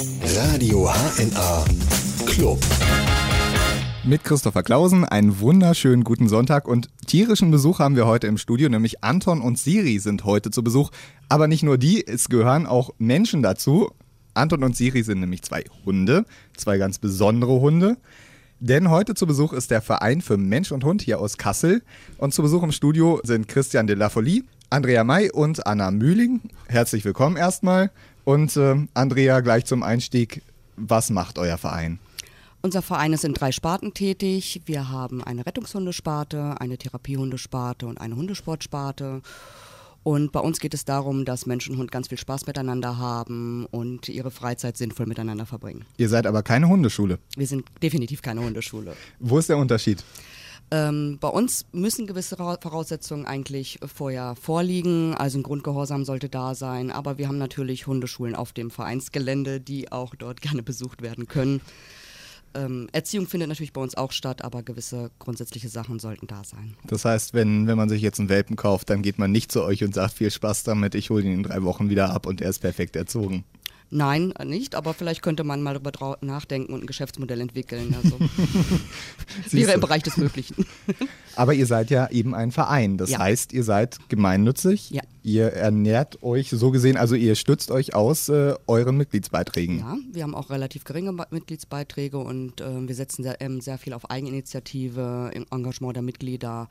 Radio HNA Club. Mit Christopher Klausen einen wunderschönen guten Sonntag und tierischen Besuch haben wir heute im Studio, nämlich Anton und Siri sind heute zu Besuch. Aber nicht nur die, es gehören auch Menschen dazu. Anton und Siri sind nämlich zwei Hunde, zwei ganz besondere Hunde. Denn heute zu Besuch ist der Verein für Mensch und Hund hier aus Kassel. Und zu Besuch im Studio sind Christian de la Folie, Andrea May und Anna Mühling. Herzlich willkommen erstmal. Und äh, Andrea, gleich zum Einstieg, was macht euer Verein? Unser Verein ist in drei Sparten tätig. Wir haben eine Rettungshundesparte, eine Therapiehundesparte und eine Hundesportsparte. Und bei uns geht es darum, dass Mensch und Hund ganz viel Spaß miteinander haben und ihre Freizeit sinnvoll miteinander verbringen. Ihr seid aber keine Hundeschule. Wir sind definitiv keine Hundeschule. Wo ist der Unterschied? Ähm, bei uns müssen gewisse Voraussetzungen eigentlich vorher vorliegen. Also ein Grundgehorsam sollte da sein. Aber wir haben natürlich Hundeschulen auf dem Vereinsgelände, die auch dort gerne besucht werden können. Ähm, Erziehung findet natürlich bei uns auch statt, aber gewisse grundsätzliche Sachen sollten da sein. Das heißt, wenn, wenn man sich jetzt einen Welpen kauft, dann geht man nicht zu euch und sagt, viel Spaß damit, ich hole ihn in drei Wochen wieder ab und er ist perfekt erzogen. Nein, nicht, aber vielleicht könnte man mal darüber nachdenken und ein Geschäftsmodell entwickeln. Also wäre im Bereich des Möglichen. aber ihr seid ja eben ein Verein. Das ja. heißt, ihr seid gemeinnützig. Ja. Ihr ernährt euch so gesehen, also ihr stützt euch aus äh, euren Mitgliedsbeiträgen. Ja, wir haben auch relativ geringe Mitgliedsbeiträge und äh, wir setzen sehr, ähm, sehr viel auf Eigeninitiative, Engagement der Mitglieder.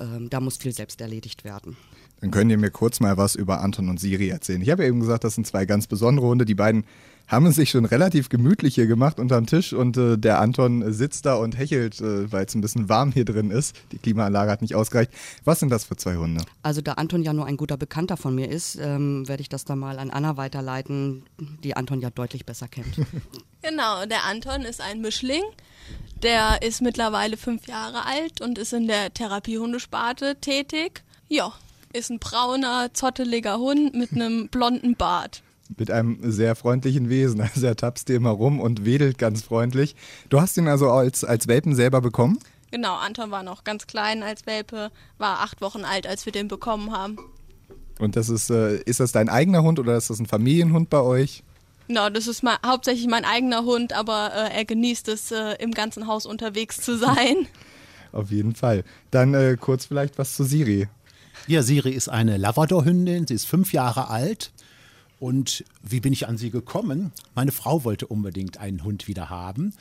Ähm, da muss viel selbst erledigt werden. Dann könnt ihr mir kurz mal was über Anton und Siri erzählen. Ich habe ja eben gesagt, das sind zwei ganz besondere Hunde. Die beiden haben es sich schon relativ gemütlich hier gemacht unterm Tisch und äh, der Anton sitzt da und hechelt, äh, weil es ein bisschen warm hier drin ist. Die Klimaanlage hat nicht ausgereicht. Was sind das für zwei Hunde? Also da Anton ja nur ein guter Bekannter von mir ist, ähm, werde ich das dann mal an Anna weiterleiten, die Anton ja deutlich besser kennt. genau, der Anton ist ein Mischling. Der ist mittlerweile fünf Jahre alt und ist in der Therapiehundesparte tätig. Ja, ist ein brauner, zotteliger Hund mit einem blonden Bart. Mit einem sehr freundlichen Wesen. Also er tapst dir immer rum und wedelt ganz freundlich. Du hast ihn also als, als Welpen selber bekommen? Genau, Anton war noch ganz klein als Welpe, war acht Wochen alt, als wir den bekommen haben. Und das ist, äh, ist das dein eigener Hund oder ist das ein Familienhund bei euch? Genau, das ist mein, hauptsächlich mein eigener Hund, aber äh, er genießt es, äh, im ganzen Haus unterwegs zu sein. Auf jeden Fall. Dann äh, kurz vielleicht was zu Siri. Ja, Siri ist eine Labrador-Hündin. Sie ist fünf Jahre alt. Und wie bin ich an sie gekommen? Meine Frau wollte unbedingt einen Hund wieder haben.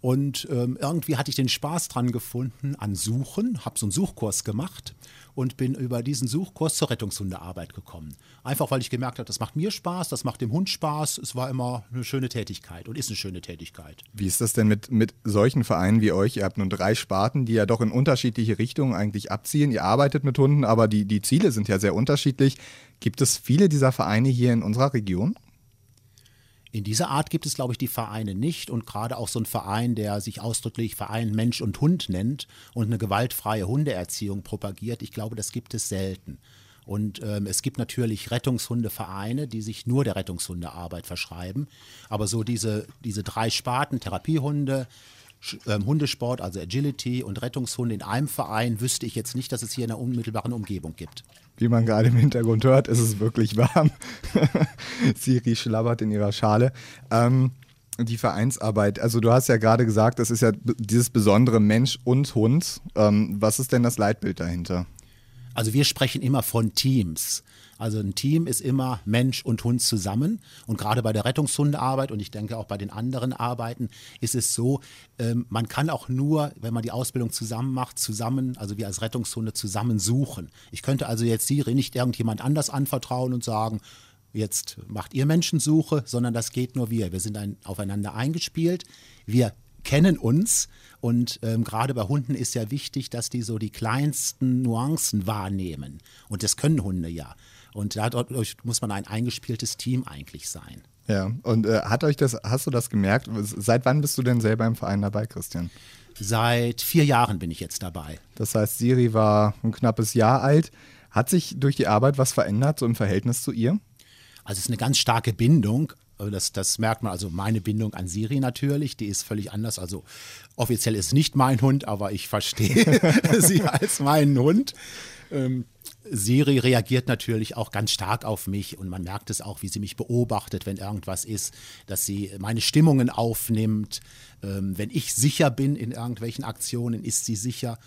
Und ähm, irgendwie hatte ich den Spaß dran gefunden an Suchen, habe so einen Suchkurs gemacht und bin über diesen Suchkurs zur Rettungshundearbeit gekommen. Einfach weil ich gemerkt habe, das macht mir Spaß, das macht dem Hund Spaß. Es war immer eine schöne Tätigkeit und ist eine schöne Tätigkeit. Wie ist das denn mit, mit solchen Vereinen wie euch? Ihr habt nun drei Sparten, die ja doch in unterschiedliche Richtungen eigentlich abziehen. Ihr arbeitet mit Hunden, aber die, die Ziele sind ja sehr unterschiedlich. Gibt es viele dieser Vereine hier in unserer Region? In dieser Art gibt es, glaube ich, die Vereine nicht. Und gerade auch so ein Verein, der sich ausdrücklich Verein Mensch und Hund nennt und eine gewaltfreie Hundeerziehung propagiert, ich glaube, das gibt es selten. Und ähm, es gibt natürlich Rettungshundevereine, die sich nur der Rettungshundearbeit verschreiben. Aber so diese, diese drei Sparten, Therapiehunde, ähm, Hundesport, also Agility und Rettungshunde in einem Verein, wüsste ich jetzt nicht, dass es hier in der unmittelbaren Umgebung gibt. Wie man gerade im Hintergrund hört, ist es wirklich warm. Siri schlabbert in ihrer Schale. Ähm, die Vereinsarbeit, also du hast ja gerade gesagt, das ist ja dieses besondere Mensch und Hund. Ähm, was ist denn das Leitbild dahinter? Also wir sprechen immer von Teams. Also ein Team ist immer Mensch und Hund zusammen. Und gerade bei der Rettungshundearbeit und ich denke auch bei den anderen Arbeiten ist es so, ähm, man kann auch nur, wenn man die Ausbildung zusammen macht, zusammen, also wir als Rettungshunde zusammen suchen. Ich könnte also jetzt Siri nicht irgendjemand anders anvertrauen und sagen, jetzt macht ihr Menschensuche, sondern das geht nur wir. Wir sind ein, aufeinander eingespielt. Wir kennen uns und ähm, gerade bei Hunden ist ja wichtig, dass die so die kleinsten Nuancen wahrnehmen. Und das können Hunde ja. Und dadurch muss man ein eingespieltes Team eigentlich sein. Ja, und äh, hat euch das, hast du das gemerkt? Seit wann bist du denn selber im Verein dabei, Christian? Seit vier Jahren bin ich jetzt dabei. Das heißt, Siri war ein knappes Jahr alt. Hat sich durch die Arbeit was verändert, so im Verhältnis zu ihr? Also es ist eine ganz starke Bindung. Das, das merkt man, also meine Bindung an Siri natürlich, die ist völlig anders. Also offiziell ist nicht mein Hund, aber ich verstehe sie als meinen Hund. Ähm, Siri reagiert natürlich auch ganz stark auf mich und man merkt es auch, wie sie mich beobachtet, wenn irgendwas ist, dass sie meine Stimmungen aufnimmt. Ähm, wenn ich sicher bin in irgendwelchen Aktionen, ist sie sicher.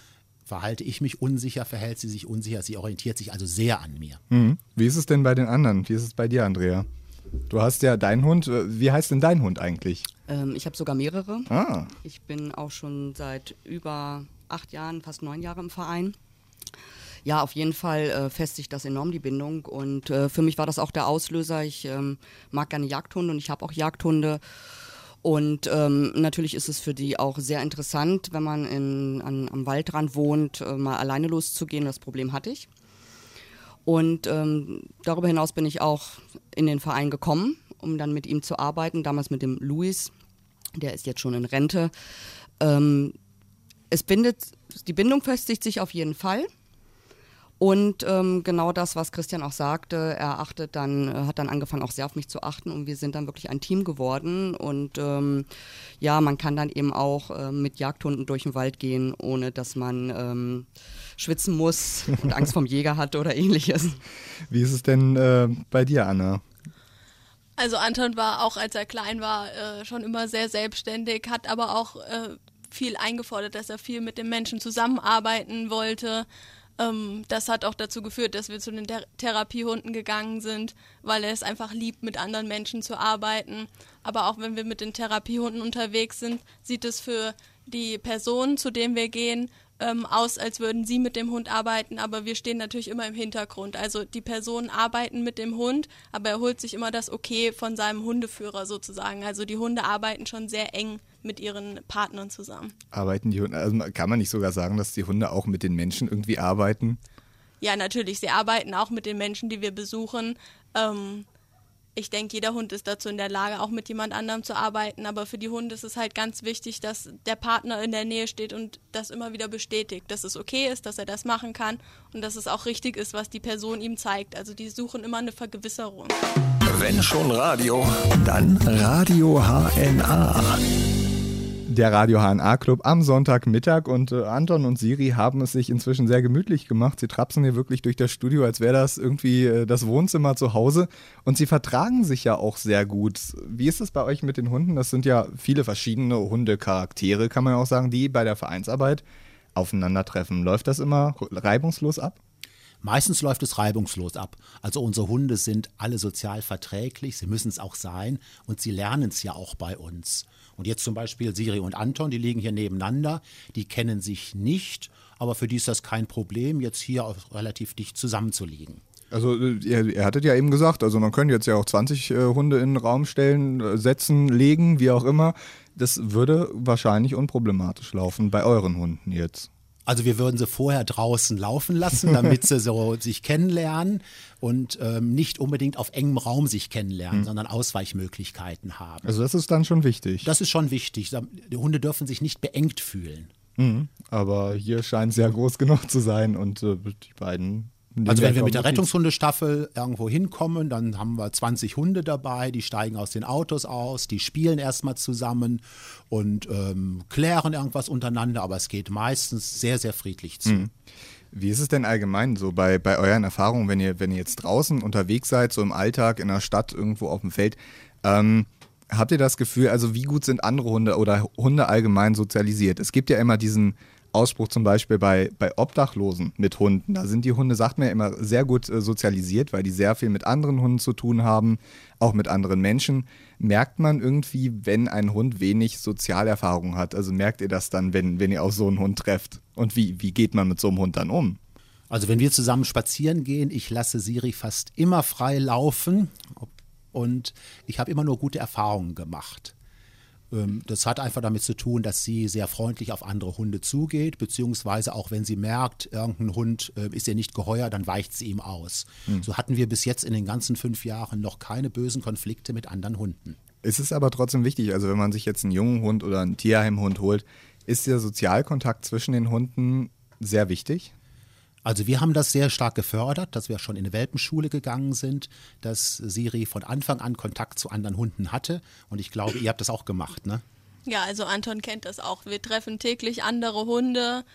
Verhalte ich mich unsicher, verhält sie sich unsicher. Sie orientiert sich also sehr an mir. Mhm. Wie ist es denn bei den anderen? Wie ist es bei dir, Andrea? Du hast ja deinen Hund. Wie heißt denn dein Hund eigentlich? Ähm, ich habe sogar mehrere. Ah. Ich bin auch schon seit über acht Jahren, fast neun Jahre im Verein. Ja, auf jeden Fall äh, festigt das enorm die Bindung und äh, für mich war das auch der Auslöser. Ich ähm, mag gerne Jagdhunde und ich habe auch Jagdhunde. Und ähm, natürlich ist es für die auch sehr interessant, wenn man in, an, am Waldrand wohnt, äh, mal alleine loszugehen. Das Problem hatte ich. Und ähm, darüber hinaus bin ich auch in den Verein gekommen, um dann mit ihm zu arbeiten, damals mit dem Luis, der ist jetzt schon in Rente. Ähm, es bindet, die Bindung festigt sich auf jeden Fall. Und ähm, genau das, was Christian auch sagte, er achtet dann, äh, hat dann angefangen auch sehr auf mich zu achten und wir sind dann wirklich ein Team geworden. Und ähm, ja, man kann dann eben auch äh, mit Jagdhunden durch den Wald gehen, ohne dass man ähm, schwitzen muss und Angst vom Jäger hat oder ähnliches. Wie ist es denn äh, bei dir, Anna? Also Anton war auch, als er klein war, äh, schon immer sehr selbstständig, hat aber auch äh, viel eingefordert, dass er viel mit den Menschen zusammenarbeiten wollte. Ähm, das hat auch dazu geführt, dass wir zu den Ther Therapiehunden gegangen sind, weil er es einfach liebt, mit anderen Menschen zu arbeiten. Aber auch wenn wir mit den Therapiehunden unterwegs sind, sieht es für die Person, zu dem wir gehen, ähm, aus, als würden sie mit dem Hund arbeiten, aber wir stehen natürlich immer im Hintergrund. Also die Personen arbeiten mit dem Hund, aber er holt sich immer das Okay von seinem Hundeführer sozusagen. Also die Hunde arbeiten schon sehr eng mit ihren Partnern zusammen. Arbeiten die Hunde, also kann man nicht sogar sagen, dass die Hunde auch mit den Menschen irgendwie arbeiten? Ja, natürlich. Sie arbeiten auch mit den Menschen, die wir besuchen. Ähm, ich denke, jeder Hund ist dazu in der Lage, auch mit jemand anderem zu arbeiten. Aber für die Hunde ist es halt ganz wichtig, dass der Partner in der Nähe steht und das immer wieder bestätigt, dass es okay ist, dass er das machen kann und dass es auch richtig ist, was die Person ihm zeigt. Also die suchen immer eine Vergewisserung. Wenn schon Radio, dann Radio HNA der Radio HNA Club am Sonntagmittag und äh, Anton und Siri haben es sich inzwischen sehr gemütlich gemacht. Sie trapsen hier wirklich durch das Studio, als wäre das irgendwie äh, das Wohnzimmer zu Hause und sie vertragen sich ja auch sehr gut. Wie ist es bei euch mit den Hunden? Das sind ja viele verschiedene Hundecharaktere, kann man ja auch sagen, die bei der Vereinsarbeit aufeinandertreffen. Läuft das immer reibungslos ab? Meistens läuft es reibungslos ab. Also unsere Hunde sind alle sozial verträglich, sie müssen es auch sein und sie lernen es ja auch bei uns. Und jetzt zum Beispiel Siri und Anton, die liegen hier nebeneinander, die kennen sich nicht, aber für die ist das kein Problem, jetzt hier relativ dicht zusammenzuliegen. Also äh, ihr, ihr, hattet ja eben gesagt, also man könnte jetzt ja auch 20 äh, Hunde in den Raum stellen, äh, setzen, legen, wie auch immer. Das würde wahrscheinlich unproblematisch laufen bei euren Hunden jetzt. Also wir würden sie vorher draußen laufen lassen, damit sie so sich kennenlernen und ähm, nicht unbedingt auf engem Raum sich kennenlernen, mhm. sondern Ausweichmöglichkeiten haben. Also das ist dann schon wichtig. Das ist schon wichtig. Die Hunde dürfen sich nicht beengt fühlen. Mhm. Aber hier scheint es ja groß genug zu sein und äh, die beiden also wenn wir mit der Rettungshundestaffel irgendwo hinkommen, dann haben wir 20 Hunde dabei, die steigen aus den Autos aus, die spielen erstmal zusammen und ähm, klären irgendwas untereinander, aber es geht meistens sehr, sehr friedlich zu. Mhm. Wie ist es denn allgemein so bei, bei euren Erfahrungen, wenn ihr, wenn ihr jetzt draußen unterwegs seid, so im Alltag, in der Stadt, irgendwo auf dem Feld? Ähm, habt ihr das Gefühl, also wie gut sind andere Hunde oder Hunde allgemein sozialisiert? Es gibt ja immer diesen Ausspruch zum Beispiel bei, bei Obdachlosen mit Hunden. Da sind die Hunde, sagt man ja immer, sehr gut äh, sozialisiert, weil die sehr viel mit anderen Hunden zu tun haben, auch mit anderen Menschen. Merkt man irgendwie, wenn ein Hund wenig Sozialerfahrung hat? Also merkt ihr das dann, wenn, wenn ihr auch so einen Hund trefft? Und wie, wie geht man mit so einem Hund dann um? Also wenn wir zusammen spazieren gehen, ich lasse Siri fast immer frei laufen und ich habe immer nur gute Erfahrungen gemacht. Ähm, das hat einfach damit zu tun, dass sie sehr freundlich auf andere Hunde zugeht, beziehungsweise auch wenn sie merkt, irgendein Hund äh, ist ihr nicht geheuer, dann weicht sie ihm aus. Mhm. So hatten wir bis jetzt in den ganzen fünf Jahren noch keine bösen Konflikte mit anderen Hunden. Es ist aber trotzdem wichtig, also wenn man sich jetzt einen jungen Hund oder einen Tierheimhund holt, ist der Sozialkontakt zwischen den Hunden sehr wichtig? Also wir haben das sehr stark gefördert, dass wir schon in eine Welpenschule gegangen sind, dass Siri von Anfang an Kontakt zu anderen Hunden hatte. Und ich glaube, ihr habt das auch gemacht, ne? Ja, also Anton kennt das auch. Wir treffen täglich andere Hunde.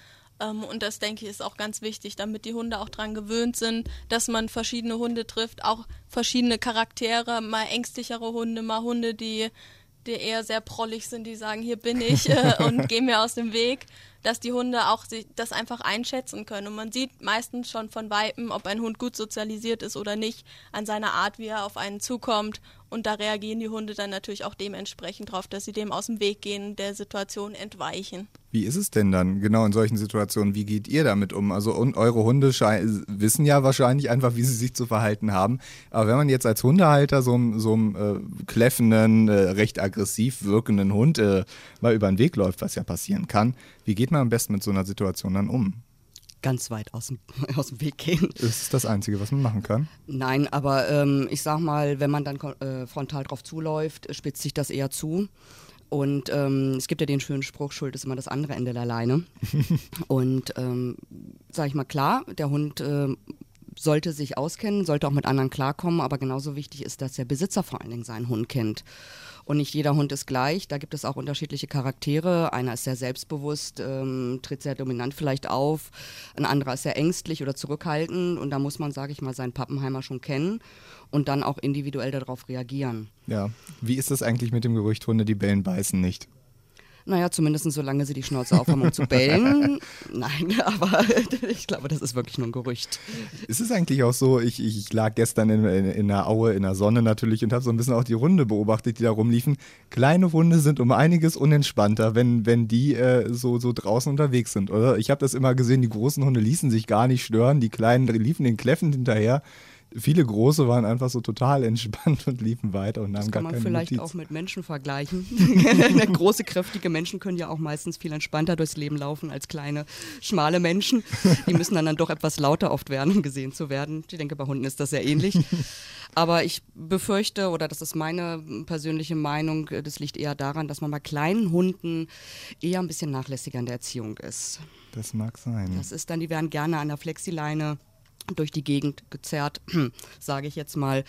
Ähm, und das denke ich ist auch ganz wichtig, damit die Hunde auch daran gewöhnt sind, dass man verschiedene Hunde trifft, auch verschiedene Charaktere, mal ängstlichere Hunde, mal Hunde, die, die eher sehr prollig sind, die sagen, hier bin ich äh, und geh mir aus dem Weg, dass die Hunde auch das einfach einschätzen können. Und man sieht meistens schon von Weitem, ob ein Hund gut sozialisiert ist oder nicht, an seiner Art, wie er auf einen zukommt. Und da reagieren die Hunde dann natürlich auch dementsprechend drauf, dass sie dem aus dem Weg gehen, der Situation entweichen. Wie ist es denn dann genau in solchen Situationen? Wie geht ihr damit um? Also und eure Hunde wissen ja wahrscheinlich einfach, wie sie sich zu verhalten haben. Aber wenn man jetzt als Hundehalter so, so einem äh, kläffenden, äh, recht aggressiv wirkenden Hund äh, mal über den Weg läuft, was ja passieren kann, wie geht man am besten mit so einer Situation dann um? ganz weit aus dem, aus dem Weg gehen. Ist das Einzige, was man machen kann? Nein, aber ähm, ich sag mal, wenn man dann äh, frontal drauf zuläuft, spitzt sich das eher zu. Und ähm, es gibt ja den schönen Spruch, Schuld ist immer das andere Ende der Leine. und ähm, sag ich mal, klar, der Hund äh, sollte sich auskennen, sollte auch mit anderen klarkommen, aber genauso wichtig ist, dass der Besitzer vor allen Dingen seinen Hund kennt. Und nicht jeder Hund ist gleich. Da gibt es auch unterschiedliche Charaktere. Einer ist sehr selbstbewusst, ähm, tritt sehr dominant vielleicht auf. Ein anderer ist sehr ängstlich oder zurückhaltend. Und da muss man, sage ich mal, seinen Pappenheimer schon kennen und dann auch individuell darauf reagieren. Ja. Wie ist das eigentlich mit dem Gerücht, Hunde, die bellen, beißen nicht? Naja, zumindest solange sie die Schnauze aufhaben, um zu bellen. Nein, aber ich glaube, das ist wirklich nur ein Gerücht. Ist es eigentlich auch so, ich, ich lag gestern in, in, in der Aue, in der Sonne natürlich und habe so ein bisschen auch die Hunde beobachtet, die da rumliefen. Kleine Hunde sind um einiges unentspannter, wenn, wenn die äh, so, so draußen unterwegs sind, oder? Ich habe das immer gesehen, die großen Hunde ließen sich gar nicht stören, die kleinen liefen den Kläffen hinterher viele große waren einfach so total entspannt und liefen weiter und haben gar keine Das kann man vielleicht Notiz. auch mit Menschen vergleichen. Große, kräftige Menschen können ja auch meistens viel entspannter durchs Leben laufen als kleine, schmale Menschen. Die müssen dann, dann doch etwas lauter oft werden, um gesehen zu werden. Ich denke, bei Hunden ist das sehr ähnlich. Aber ich befürchte, oder das ist meine persönliche Meinung, das liegt eher daran, dass man bei kleinen Hunden eher ein bisschen nachlässiger in der Erziehung ist. Das mag sein. Das ist dann, die werden gerne an der Flexileine durch die Gegend gezerrt, sage ich jetzt mal.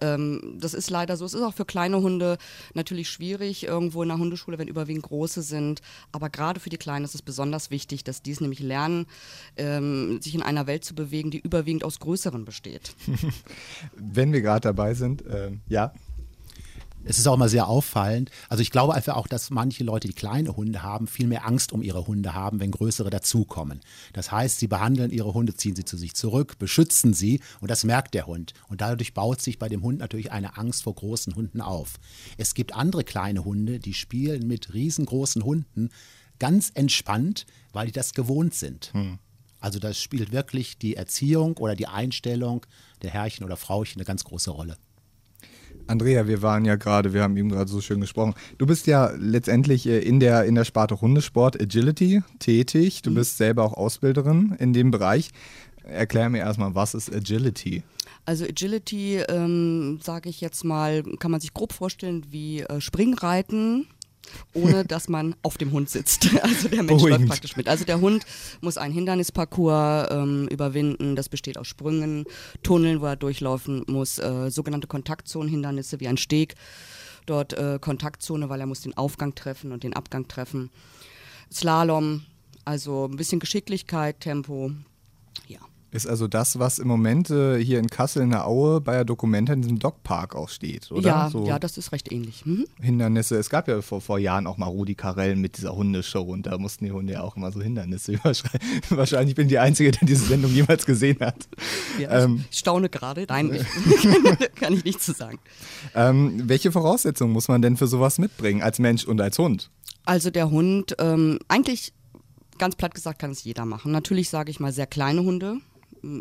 Ähm, das ist leider so. Es ist auch für kleine Hunde natürlich schwierig, irgendwo in der Hundeschule, wenn überwiegend große sind. Aber gerade für die Kleinen ist es besonders wichtig, dass die es nämlich lernen, ähm, sich in einer Welt zu bewegen, die überwiegend aus Größeren besteht. wenn wir gerade dabei sind, äh, ja es ist auch immer sehr auffallend. Also ich glaube einfach auch, dass manche Leute, die kleine Hunde haben, viel mehr Angst um ihre Hunde haben, wenn größere dazukommen. Das heißt, sie behandeln ihre Hunde, ziehen sie zu sich zurück, beschützen sie und das merkt der Hund. Und dadurch baut sich bei dem Hund natürlich eine Angst vor großen Hunden auf. Es gibt andere kleine Hunde, die spielen mit riesengroßen Hunden ganz entspannt, weil die das gewohnt sind. Hm. Also das spielt wirklich die Erziehung oder die Einstellung der Herrchen oder Frauchen eine ganz große Rolle. Andrea, wir waren ja gerade, wir haben eben gerade so schön gesprochen. Du bist ja letztendlich äh, in der, in der Sparte Hundesport Agility tätig. Du mhm. bist selber auch Ausbilderin in dem Bereich. Erklär mir erstmal, was ist Agility? Also Agility, ähm, sage ich jetzt mal, kann man sich grob vorstellen wie äh, Springreiten ohne dass man auf dem Hund sitzt. Also der Mensch Beruhigend. läuft praktisch mit. Also der Hund muss einen Hindernisparcours ähm, überwinden. Das besteht aus Sprüngen, Tunneln, wo er durchlaufen muss, äh, sogenannte Kontaktzonenhindernisse wie ein Steg. Dort äh, Kontaktzone, weil er muss den Aufgang treffen und den Abgang treffen. Slalom, also ein bisschen Geschicklichkeit, Tempo. Ist also das, was im Moment äh, hier in Kassel in der Aue bei der Dokumenta in diesem Dogpark auch steht, oder? Ja, so ja das ist recht ähnlich. Mhm. Hindernisse. Es gab ja vor, vor Jahren auch mal Rudi Carell mit dieser Hundeshow und da mussten die Hunde ja auch immer so Hindernisse überschreiten. Wahrscheinlich bin ich die Einzige, der diese Sendung jemals gesehen hat. Ja, ähm, ich staune gerade. Nein, kann ich nicht zu sagen. Ähm, welche Voraussetzungen muss man denn für sowas mitbringen, als Mensch und als Hund? Also der Hund, ähm, eigentlich ganz platt gesagt, kann es jeder machen. Natürlich sage ich mal sehr kleine Hunde,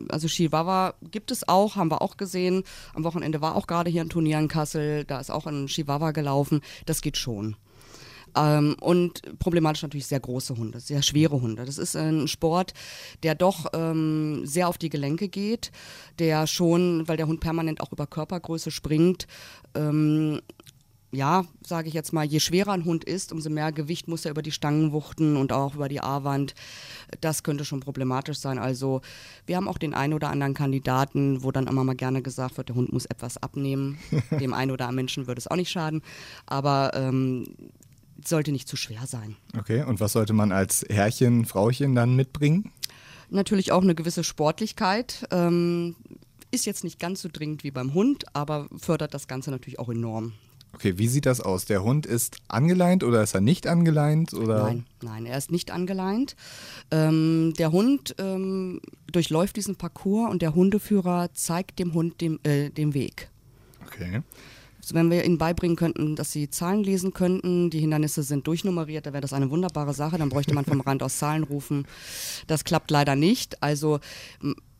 also Chihuahua gibt es auch, haben wir auch gesehen. Am Wochenende war auch gerade hier ein Turnier in Kassel, da ist auch ein Chihuahua gelaufen. Das geht schon. Ähm, und problematisch natürlich sehr große Hunde, sehr schwere Hunde. Das ist ein Sport, der doch ähm, sehr auf die Gelenke geht, der schon, weil der Hund permanent auch über Körpergröße springt, ähm, ja, sage ich jetzt mal, je schwerer ein Hund ist, umso mehr Gewicht muss er über die Stangen wuchten und auch über die A-Wand. Das könnte schon problematisch sein. Also wir haben auch den einen oder anderen Kandidaten, wo dann immer mal gerne gesagt wird, der Hund muss etwas abnehmen. Dem einen oder anderen Menschen würde es auch nicht schaden. Aber ähm, sollte nicht zu schwer sein. Okay, und was sollte man als Herrchen, Frauchen dann mitbringen? Natürlich auch eine gewisse Sportlichkeit. Ähm, ist jetzt nicht ganz so dringend wie beim Hund, aber fördert das Ganze natürlich auch enorm. Okay, wie sieht das aus? Der Hund ist angeleint oder ist er nicht angeleint? Oder? Nein, nein, er ist nicht angeleint. Ähm, der Hund ähm, durchläuft diesen Parcours und der Hundeführer zeigt dem Hund dem, äh, den Weg. Okay. Also wenn wir ihnen beibringen könnten, dass sie Zahlen lesen könnten, die Hindernisse sind durchnummeriert, dann wäre das eine wunderbare Sache. Dann bräuchte man vom Rand aus Zahlen rufen. Das klappt leider nicht. Also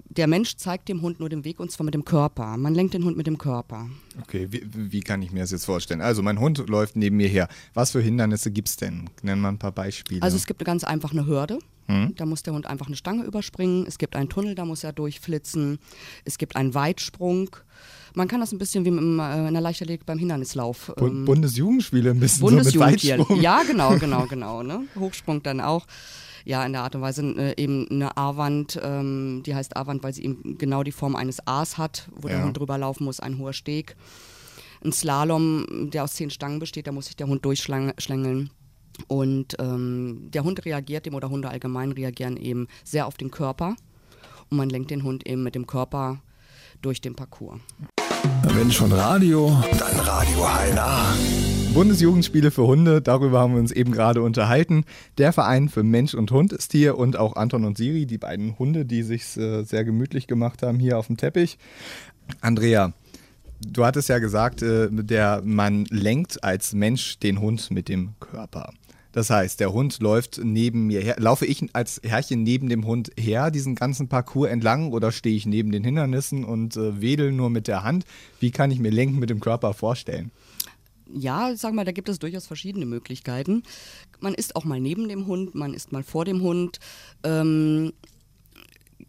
der Mensch zeigt dem Hund nur den Weg und zwar mit dem Körper. Man lenkt den Hund mit dem Körper. Okay, wie, wie kann ich mir das jetzt vorstellen? Also mein Hund läuft neben mir her. Was für Hindernisse gibt es denn? Nennen wir ein paar Beispiele. Also es gibt ganz einfach eine Hürde. Hm? Da muss der Hund einfach eine Stange überspringen. Es gibt einen Tunnel, da muss er durchflitzen. Es gibt einen Weitsprung. Man kann das ein bisschen wie im, äh, in der Leichtathletik beim Hindernislauf. Ähm, Bundesjugendspiele ein bisschen Bundesjugend so mit Weitsprung. Ja, genau, genau, genau. Ne? Hochsprung dann auch ja in der Art und Weise äh, eben eine A-Wand, ähm, die heißt A-Wand, weil sie eben genau die Form eines A's hat, wo Ja. der Hund drüber laufen muss, ein hoher Steg. Ein Slalom, der aus zehn Stangen besteht, da muss sich der Hund durchschlängeln. Und ähm, der Hund reagiert eben, oder Hunde allgemein reagieren eben sehr auf den Körper. Und man lenkt den Hund eben mit dem Körper durch den Parcours. Wenn schon Radio, dann Radio HNA. Bundesjugendspiele für Hunde, darüber haben wir uns eben gerade unterhalten. Der Verein für Mensch und Hund ist hier und auch Anton und Siri, die beiden Hunde, die sich äh, sehr gemütlich gemacht haben hier auf dem Teppich. Andrea, du hattest ja gesagt, äh, der man lenkt als Mensch den Hund mit dem Körper. Das heißt, der Hund läuft neben mir her. Laufe ich als Herrchen neben dem Hund her, diesen ganzen Parcours entlang, oder stehe ich neben den Hindernissen und äh, wedel nur mit der Hand? Wie kann ich mir Lenken mit dem Körper vorstellen? Ja, sag mal, da gibt es durchaus verschiedene Möglichkeiten. Man ist auch mal neben dem Hund, man ist mal vor dem Hund. Ähm,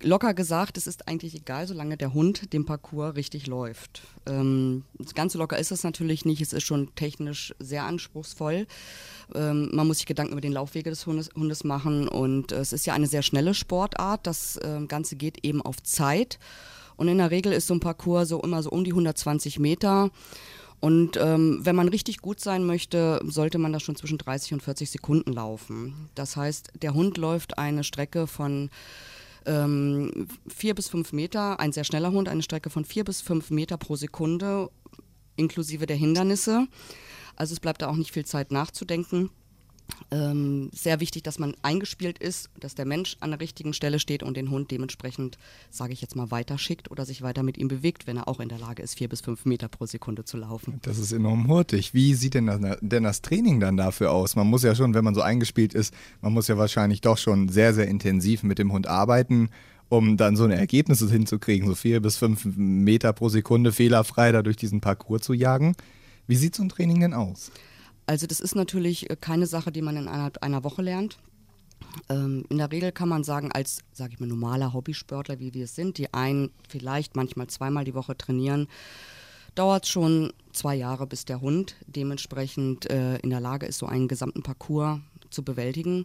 locker gesagt, es ist eigentlich egal, solange der Hund den Parcours richtig läuft. Ähm, ganz locker ist es natürlich nicht, es ist schon technisch sehr anspruchsvoll. Ähm, man muss sich Gedanken über den Laufwege des Hundes, Hundes machen und äh, es ist ja eine sehr schnelle Sportart. Das äh, Ganze geht eben auf Zeit und in der Regel ist so ein Parcours so immer so um die 120 Meter. Und ähm, wenn man richtig gut sein möchte, sollte man das schon zwischen 30 und 40 Sekunden laufen. Das heißt, der Hund läuft eine Strecke von ähm, vier bis fünf Meter, ein sehr schneller Hund, eine Strecke von vier bis fünf Meter pro Sekunde, inklusive der Hindernisse. Also es bleibt da auch nicht viel Zeit nachzudenken. Ähm, sehr wichtig, dass man eingespielt ist, dass der Mensch an der richtigen Stelle steht und den Hund dementsprechend, sage ich jetzt mal, weiterschickt oder sich weiter mit ihm bewegt, wenn er auch in der Lage ist, vier bis fünf Meter pro Sekunde zu laufen. Das ist enorm hurtig. Wie sieht denn das, denn das Training dann dafür aus? Man muss ja schon, wenn man so eingespielt ist, man muss ja wahrscheinlich doch schon sehr, sehr intensiv mit dem Hund arbeiten, um dann so eine Ergebnisse hinzukriegen, so vier bis fünf Meter pro Sekunde fehlerfrei da durch diesen Parcours zu jagen. Wie sieht so ein Training denn aus? Also das ist natürlich äh, keine Sache, die man in einer, einer Woche lernt. Ähm, in der Regel kann man sagen, als, sage ich mal, normaler Hobbysportler, wie wir es sind, die ein, vielleicht manchmal zweimal die Woche trainieren, dauert es schon zwei Jahre, bis der Hund dementsprechend äh, in der Lage ist, so einen gesamten Parcours zu bewältigen.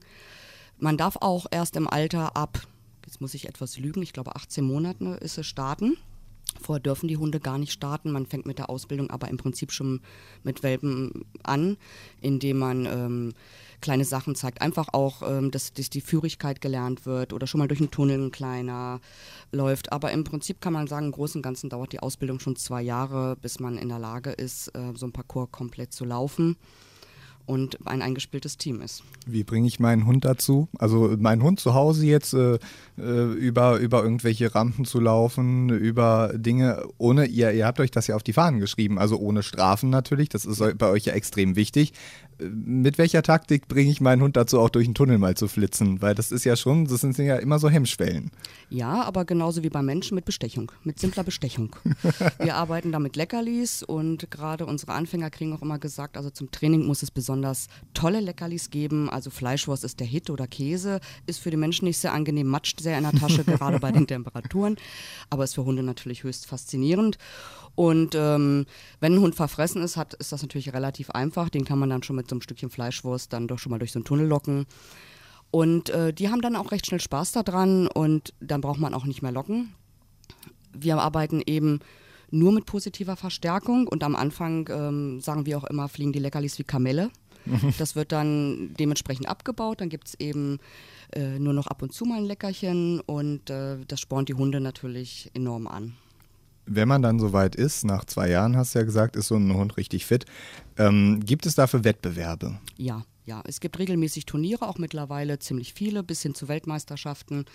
Man darf auch erst im Alter ab, jetzt muss ich etwas lügen, ich glaube 18 Monaten ist es starten. Vorher dürfen die Hunde gar nicht starten. Man fängt mit der Ausbildung aber im Prinzip schon mit Welpen an, indem man ähm, kleine Sachen zeigt. Einfach auch, ähm, dass, dass die Führigkeit gelernt wird oder schon mal durch einen Tunnel ein kleiner läuft. Aber im Prinzip kann man sagen, im Großen und Ganzen dauert die Ausbildung schon zwei Jahre, bis man in der Lage ist, äh, so ein Parcours komplett zu laufen und ein eingespieltes Team ist. Wie bringe ich meinen Hund dazu? Also meinen Hund zu Hause jetzt äh, äh, über, über irgendwelche Rampen zu laufen, über Dinge, ohne, ihr, ihr habt euch das ja auf die Fahnen geschrieben, also ohne Strafen natürlich, das ist bei euch ja extrem wichtig. Mit welcher Taktik bringe ich meinen Hund dazu, auch durch den Tunnel mal zu flitzen? Weil das ist ja schon, das sind ja immer so Hemmschwellen. Ja, aber genauso wie beim Menschen mit Bestechung, mit simpler Bestechung. Wir arbeiten da mit Leckerlis und gerade unsere Anfänger kriegen auch immer gesagt, also zum Training muss es besonders tolle Leckerlis geben. Also Fleischwurst ist der Hit oder Käse, ist für die Menschen nicht sehr angenehm, matscht sehr in der Tasche, gerade bei den Temperaturen, aber ist für Hunde natürlich höchst faszinierend. Und ähm, wenn ein Hund verfressen ist, hat, ist das natürlich relativ einfach. Den kann man dann schon mit so einem Stückchen Fleischwurst dann doch schon mal durch so einen Tunnel locken. Und äh, die haben dann auch recht schnell Spaß daran und dann braucht man auch nicht mehr locken. Wir arbeiten eben nur mit positiver Verstärkung und am Anfang ähm, sagen wir auch immer, fliegen die Leckerlis wie Kamelle. Das wird dann dementsprechend abgebaut. Dann gibt es eben äh, nur noch ab und zu mal ein Leckerchen und äh, das spornt die Hunde natürlich enorm an. Wenn man dann soweit ist, nach zwei Jahren hast du ja gesagt, ist so ein Hund richtig fit, ähm, gibt es dafür Wettbewerbe? Ja, ja. Es gibt regelmäßig Turniere, auch mittlerweile ziemlich viele, bis hin zu Weltmeisterschaften.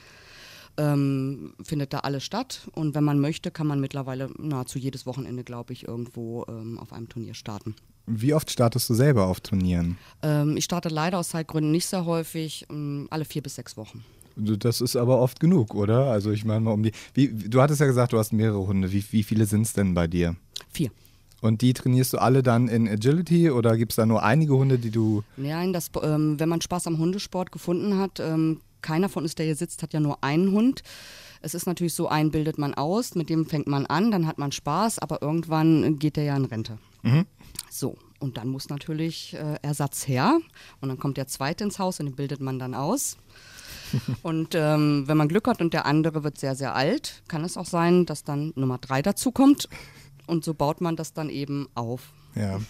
Ähm, findet da alles statt. Und wenn man möchte, kann man mittlerweile nahezu jedes Wochenende, glaube ich, irgendwo ähm, auf einem Turnier starten. Wie oft startest du selber auf Turnieren? Ähm, ich starte leider aus Zeitgründen nicht sehr häufig, ähm, alle vier bis sechs Wochen. Das ist aber oft genug, oder? Also ich meine mal um die. Wie, du hattest ja gesagt, du hast mehrere Hunde. Wie, wie viele sind es denn bei dir? Vier. Und die trainierst du alle dann in Agility oder gibt es da nur einige Hunde, die du. Nein, das, ähm, wenn man Spaß am Hundesport gefunden hat, ähm, keiner von uns, der hier sitzt, hat ja nur einen Hund. Es ist natürlich so, einen bildet man aus, mit dem fängt man an, dann hat man Spaß, aber irgendwann geht der ja in Rente. Mhm. So, und dann muss natürlich äh, Ersatz her. Und dann kommt der zweite ins Haus und den bildet man dann aus. und ähm, wenn man Glück hat und der andere wird sehr, sehr alt, kann es auch sein, dass dann Nummer drei dazukommt. Und so baut man das dann eben auf. Ja.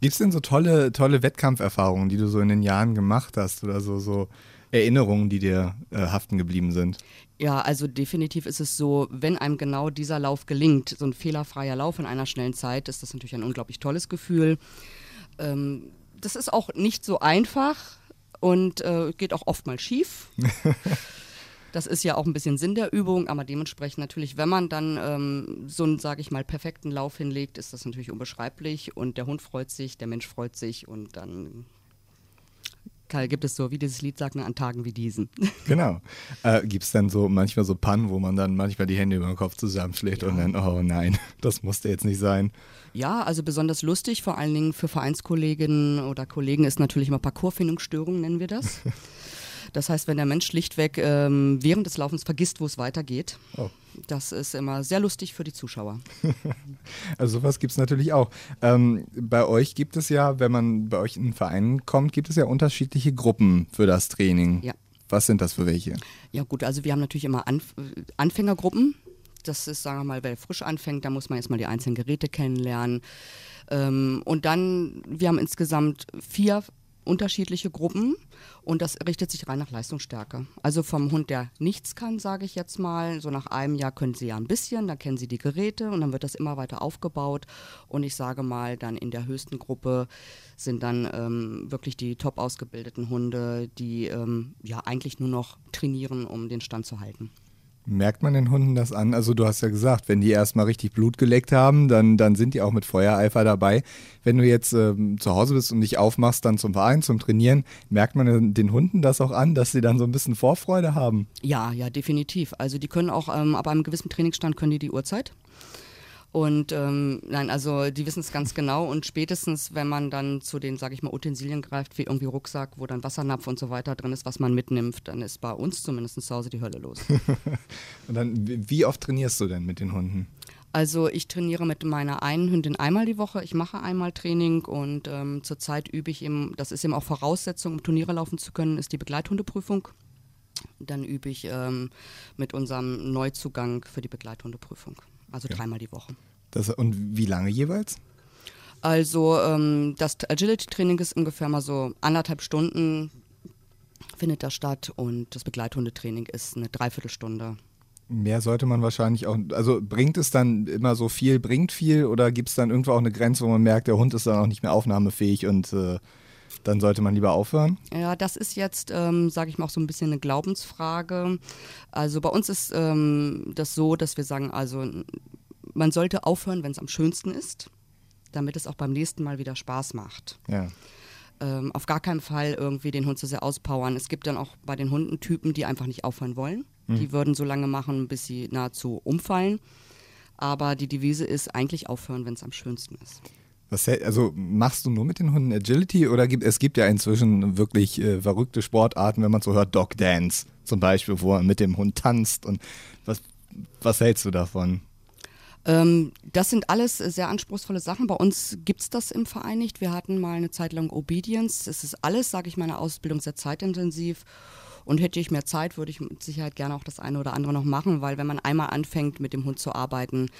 Gibt es denn so tolle, tolle Wettkampferfahrungen, die du so in den Jahren gemacht hast oder so, so Erinnerungen, die dir äh, haften geblieben sind? Ja, also definitiv ist es so, wenn einem genau dieser Lauf gelingt, so ein fehlerfreier Lauf in einer schnellen Zeit, ist das natürlich ein unglaublich tolles Gefühl. Ähm, das ist auch nicht so einfach und äh, geht auch oft mal schief. Das ist ja auch ein bisschen Sinn der Übung, aber dementsprechend natürlich, wenn man dann ähm, so einen, sage ich mal, perfekten Lauf hinlegt, ist das natürlich unbeschreiblich und der Hund freut sich, der Mensch freut sich und dann gibt es so, wie dieses Lied sagt, an Tagen wie diesen. Genau. Äh, Gibt es dann so manchmal so Pannen, wo man dann manchmal die Hände über den Kopf zusammenschlägt ja. und dann, oh nein, das musste jetzt nicht sein. Ja, also besonders lustig, vor allen Dingen für Vereinskolleginnen oder Kollegen ist natürlich immer Parcoursfindungsstörung, nennen wir das. Das heißt, wenn der Mensch schlichtweg ähm, während des Laufens vergisst, wo es weitergeht, oh. das ist immer sehr lustig für die Zuschauer. also sowas gibt es natürlich auch. Ähm, bei euch gibt es ja, wenn man bei euch in einen Verein kommt, gibt es ja unterschiedliche Gruppen für das Training. Ja. Was sind das für welche? Ja gut, also wir haben natürlich immer Anf Anfängergruppen. Das ist, sagen wir mal, wer frisch anfängt, da muss man erstmal die einzelnen Geräte kennenlernen. Ähm, und dann, wir haben insgesamt vier unterschiedliche Gruppen und das richtet sich rein nach Leistungsstärke. Also vom Hund, der nichts kann, sage ich jetzt mal, so nach einem Jahr können sie ja ein bisschen, dann kennen sie die Geräte und dann wird das immer weiter aufgebaut und ich sage mal, dann in der höchsten Gruppe sind dann ähm, wirklich die top ausgebildeten Hunde, die ähm, ja eigentlich nur noch trainieren, um den Stand zu halten. Merkt man den Hunden das an? Also du hast ja gesagt, wenn die erstmal richtig Blut geleckt haben, dann, dann sind die auch mit Feuereifer dabei. Wenn du jetzt ähm, zu Hause bist und dich aufmachst dann zum Verein, zum Trainieren, merkt man den Hunden das auch an, dass sie dann so ein bisschen Vorfreude haben? Ja, ja, definitiv. Also die können auch ähm, ab einem gewissen Trainingsstand können die die Uhrzeit. Und ähm, nein, also die wissen es ganz genau und spätestens, wenn man dann zu den, sage ich mal, Utensilien greift, wie irgendwie Rucksack, wo dann Wassernapf und so weiter drin ist, was man mitnimmt, dann ist bei uns zumindest zu Hause die Hölle los. und dann, wie oft trainierst du denn mit den Hunden? Also ich trainiere mit meiner einen Hündin einmal die Woche. Ich mache einmal Training und ähm, zurzeit übe ich eben, das ist eben auch Voraussetzung, um Turniere laufen zu können, ist die Begleithundeprüfung. Dann übe ich ähm, mit unserem Neuzugang für die Begleithundeprüfung also ja. dreimal die Woche. Das, und wie lange jeweils? Also ähm, das Agility-Training ist ungefähr mal so anderthalb Stunden findet das statt und das Begleithundetraining ist eine Dreiviertelstunde. Mehr sollte man wahrscheinlich auch, also bringt es dann immer so viel, bringt viel oder gibt es dann irgendwo auch eine Grenze, wo man merkt, der Hund ist dann auch nicht mehr aufnahmefähig und äh, dann sollte man lieber aufhören? Ja, das ist jetzt, ähm, sage ich mal, auch so ein bisschen eine Glaubensfrage. Also bei uns ist ähm, das so, dass wir sagen, also man sollte aufhören, wenn es am schönsten ist, damit es auch beim nächsten Mal wieder Spaß macht. Ja. Ähm, auf gar keinen Fall irgendwie den Hund zu sehr auspowern. Es gibt dann auch bei den Hunden Typen, die einfach nicht aufhören wollen. Mhm. Die würden so lange machen, bis sie nahezu umfallen. Aber die Devise ist eigentlich aufhören, wenn es am schönsten ist. Was, also machst du nur mit den Hunden Agility oder gibt es gibt ja inzwischen wirklich äh, verrückte Sportarten, wenn man so hört, Dog Dance zum Beispiel, wo man mit dem Hund tanzt und was, was hältst du davon? Ähm, das sind alles sehr anspruchsvolle Sachen. Bei uns gibt es das im Verein nicht. Wir hatten mal eine Zeit lang Obedience. Es ist alles, sage ich, meine Ausbildung sehr zeitintensiv. Und hätte ich mehr Zeit, würde ich mit Sicherheit gerne auch das eine oder andere noch machen, weil wenn man einmal anfängt, mit dem Hund zu arbeiten,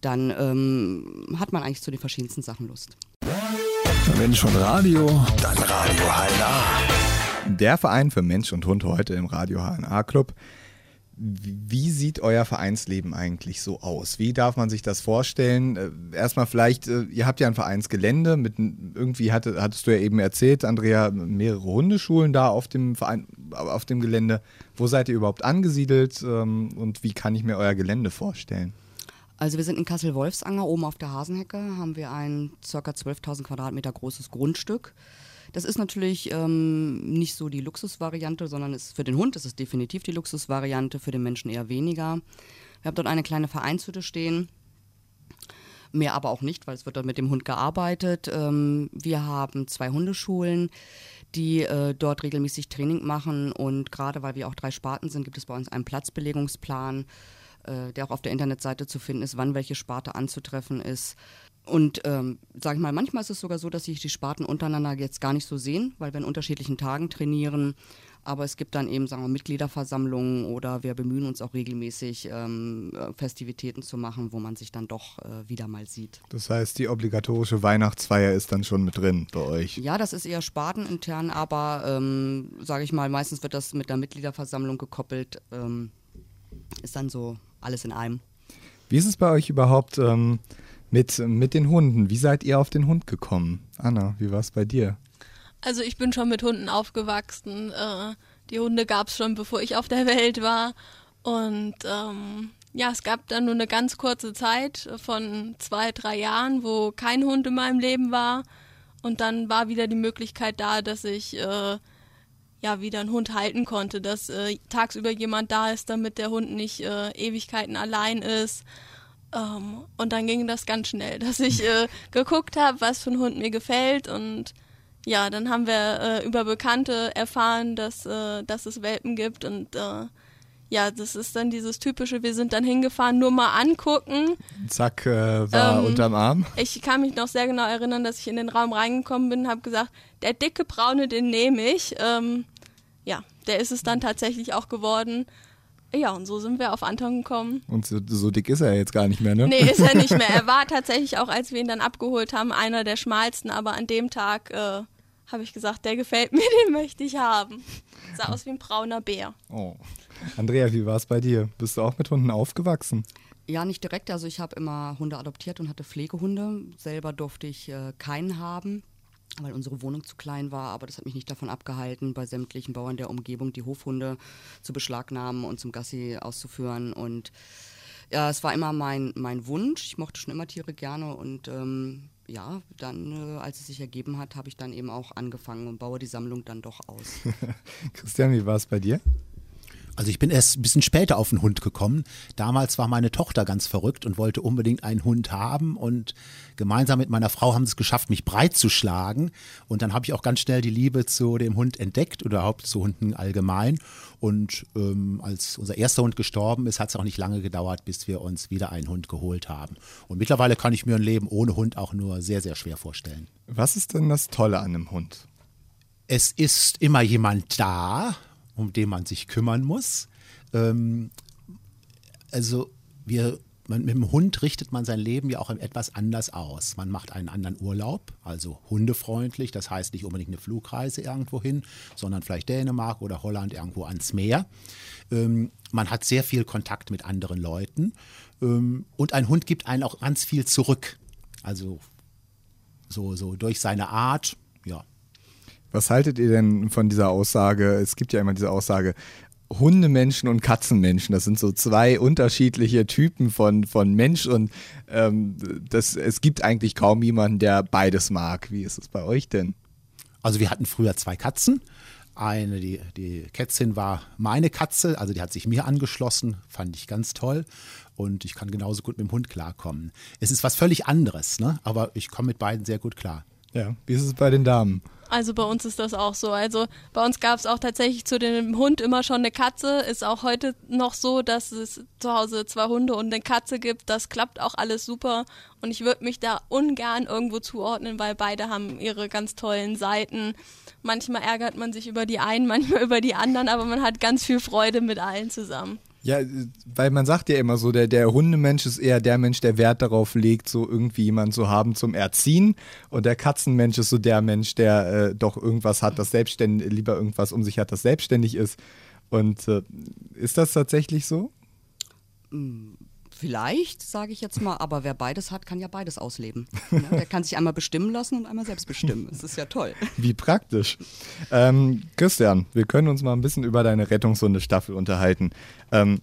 dann ähm, hat man eigentlich zu den verschiedensten Sachen Lust. Wenn schon Radio, dann Radio HNA. Der Verein für Mensch und Hund heute im Radio HNA Club. Wie sieht euer Vereinsleben eigentlich so aus? Wie darf man sich das vorstellen? Äh, erstmal vielleicht, äh, ihr habt ja ein Vereinsgelände, mit irgendwie hatte, hattest du ja eben erzählt, Andrea, mehrere Hundeschulen da auf dem Verein, auf dem Gelände. Wo seid ihr überhaupt angesiedelt ähm, und wie kann ich mir euer Gelände vorstellen? Also wir sind in Kassel-Wolfsanger, oben auf der Hasenhecke haben wir ein ca. 12.000 Quadratmeter großes Grundstück. Das ist natürlich ähm, nicht so die Luxusvariante, sondern ist für den Hund ist es definitiv die Luxusvariante, für den Menschen eher weniger. Wir haben dort eine kleine Vereinshütte stehen. Mehr aber auch nicht, weil es wird dort mit dem Hund gearbeitet. Ähm, wir haben zwei Hundeschulen, die äh, dort regelmäßig Training machen. Und gerade weil wir auch drei Sparten sind, gibt es bei uns einen Platzbelegungsplan, äh, der auch auf der Internetseite zu finden ist, wann welche Sparte anzutreffen ist. Und ähm, sage ich mal, manchmal ist es sogar so, dass sich die Sparten untereinander jetzt gar nicht so sehen, weil wir an unterschiedlichen Tagen trainieren. Aber es gibt dann eben, sagen wir, Mitgliederversammlungen oder wir bemühen uns auch regelmäßig, ähm, äh, Festivitäten zu machen, wo man sich dann doch äh, wieder mal sieht. Das heißt, die obligatorische Weihnachtsfeier ist dann schon mit drin bei euch? Ja, das ist eher spartenintern, aber ähm, sage ich mal, meistens wird das mit der Mitgliederversammlung gekoppelt. Ähm, ist dann so alles in einem. Wie ist es bei euch überhaupt? Ähm mit, mit den Hunden. Wie seid ihr auf den Hund gekommen? Anna, wie war es bei dir? Also ich bin schon mit Hunden aufgewachsen. Äh, die Hunde gab es schon, bevor ich auf der Welt war. Und ähm, ja, es gab dann nur eine ganz kurze Zeit von zwei, drei Jahren, wo kein Hund in meinem Leben war. Und dann war wieder die Möglichkeit da, dass ich äh, ja wieder einen Hund halten konnte, dass äh, tagsüber jemand da ist, damit der Hund nicht äh, Ewigkeiten allein ist. Ähm, und dann ging das ganz schnell, dass ich äh, geguckt habe, was für ein Hund mir gefällt und ja, dann haben wir äh, über Bekannte erfahren, dass, äh, dass es Welpen gibt und äh, ja, das ist dann dieses typische, wir sind dann hingefahren, nur mal angucken. Zack, äh, war ähm, unterm Arm. Ich kann mich noch sehr genau erinnern, dass ich in den Raum reingekommen bin und habe gesagt, der dicke Braune, den nehme ich. Ähm, ja, der ist es dann tatsächlich auch geworden. Ja, und so sind wir auf Anton gekommen. Und so, so, dick ist er jetzt gar nicht mehr, ne? Nee, ist er nicht mehr. Er war tatsächlich auch, als wir ihn dann abgeholt haben, einer der schmalsten, aber an dem Tag äh, habe ich gesagt, der gefällt mir, den möchte ich haben. Sah aus wie ein brauner Bär. Oh. Andrea, wie war es bei dir? Bist du auch mit Hunden aufgewachsen? Ja, nicht direkt. Also ich habe immer Hunde adoptiert und hatte Pflegehunde. Selber durfte ich äh, keinen haben weil unsere Wohnung zu klein war, aber das hat mich nicht davon abgehalten, bei sämtlichen Bauern der Umgebung die Hofhunde zu beschlagnahmen und zum Gassi auszuführen. Und ja, es war immer mein, mein Wunsch. Ich mochte schon immer Tiere gerne und ähm, ja, dann, äh, als es sich ergeben hat, habe ich dann eben auch angefangen und baue die Sammlung dann doch aus. Christian, wie war es bei dir? Also ich bin erst ein bisschen später auf den Hund gekommen. Damals war meine Tochter ganz verrückt und wollte unbedingt einen Hund haben und gemeinsam mit meiner Frau haben sie es geschafft, mich breit zu schlagen und dann habe ich auch ganz schnell die Liebe zu dem Hund entdeckt oder überhaupt zu Hunden allgemein und ähm, als unser erster Hund gestorben ist, hat es auch nicht lange gedauert, bis wir uns wieder einen Hund geholt haben. Und mittlerweile kann ich mir ein Leben ohne Hund auch nur sehr, sehr schwer vorstellen. Was ist denn das Tolle an einem Hund? Es ist immer jemand da, um den man sich kümmern muss. Ähm, also wir man, mit dem Hund richtet man sein Leben ja auch etwas anders aus. Man macht einen anderen Urlaub, also hundefreundlich, das heißt nicht unbedingt eine Flugreise irgendwo hin, sondern vielleicht Dänemark oder Holland irgendwo ans Meer. Ähm, man hat sehr viel Kontakt mit anderen Leuten ähm, und ein Hund gibt einen auch ganz viel zurück. Also so, so durch seine Art, ja, was haltet ihr denn von dieser Aussage? Es gibt ja immer diese Aussage, Hundemenschen und Katzenmenschen, das sind so zwei unterschiedliche Typen von, von Mensch und ähm, das, es gibt eigentlich kaum jemanden, der beides mag. Wie ist es bei euch denn? Also wir hatten früher zwei Katzen. Eine, die, die Kätzin war meine Katze, also die hat sich mir angeschlossen, fand ich ganz toll. Und ich kann genauso gut mit dem Hund klarkommen. Es ist was völlig anderes, ne? aber ich komme mit beiden sehr gut klar. Ja, wie ist es bei den Damen? Also bei uns ist das auch so. Also bei uns gab es auch tatsächlich zu dem Hund immer schon eine Katze. Ist auch heute noch so, dass es zu Hause zwei Hunde und eine Katze gibt. Das klappt auch alles super. Und ich würde mich da ungern irgendwo zuordnen, weil beide haben ihre ganz tollen Seiten. Manchmal ärgert man sich über die einen, manchmal über die anderen, aber man hat ganz viel Freude mit allen zusammen. Ja, weil man sagt ja immer so, der, der Hundemensch ist eher der Mensch, der Wert darauf legt, so irgendwie jemanden zu haben zum Erziehen. Und der Katzenmensch ist so der Mensch, der äh, doch irgendwas hat, das selbstständig, lieber irgendwas um sich hat, das selbstständig ist. Und äh, ist das tatsächlich so? Vielleicht, sage ich jetzt mal, aber wer beides hat, kann ja beides ausleben. Ja, der kann sich einmal bestimmen lassen und einmal selbst bestimmen. Das ist ja toll. Wie praktisch. Ähm, Christian, wir können uns mal ein bisschen über deine Rettungshunde-Staffel unterhalten. Ähm,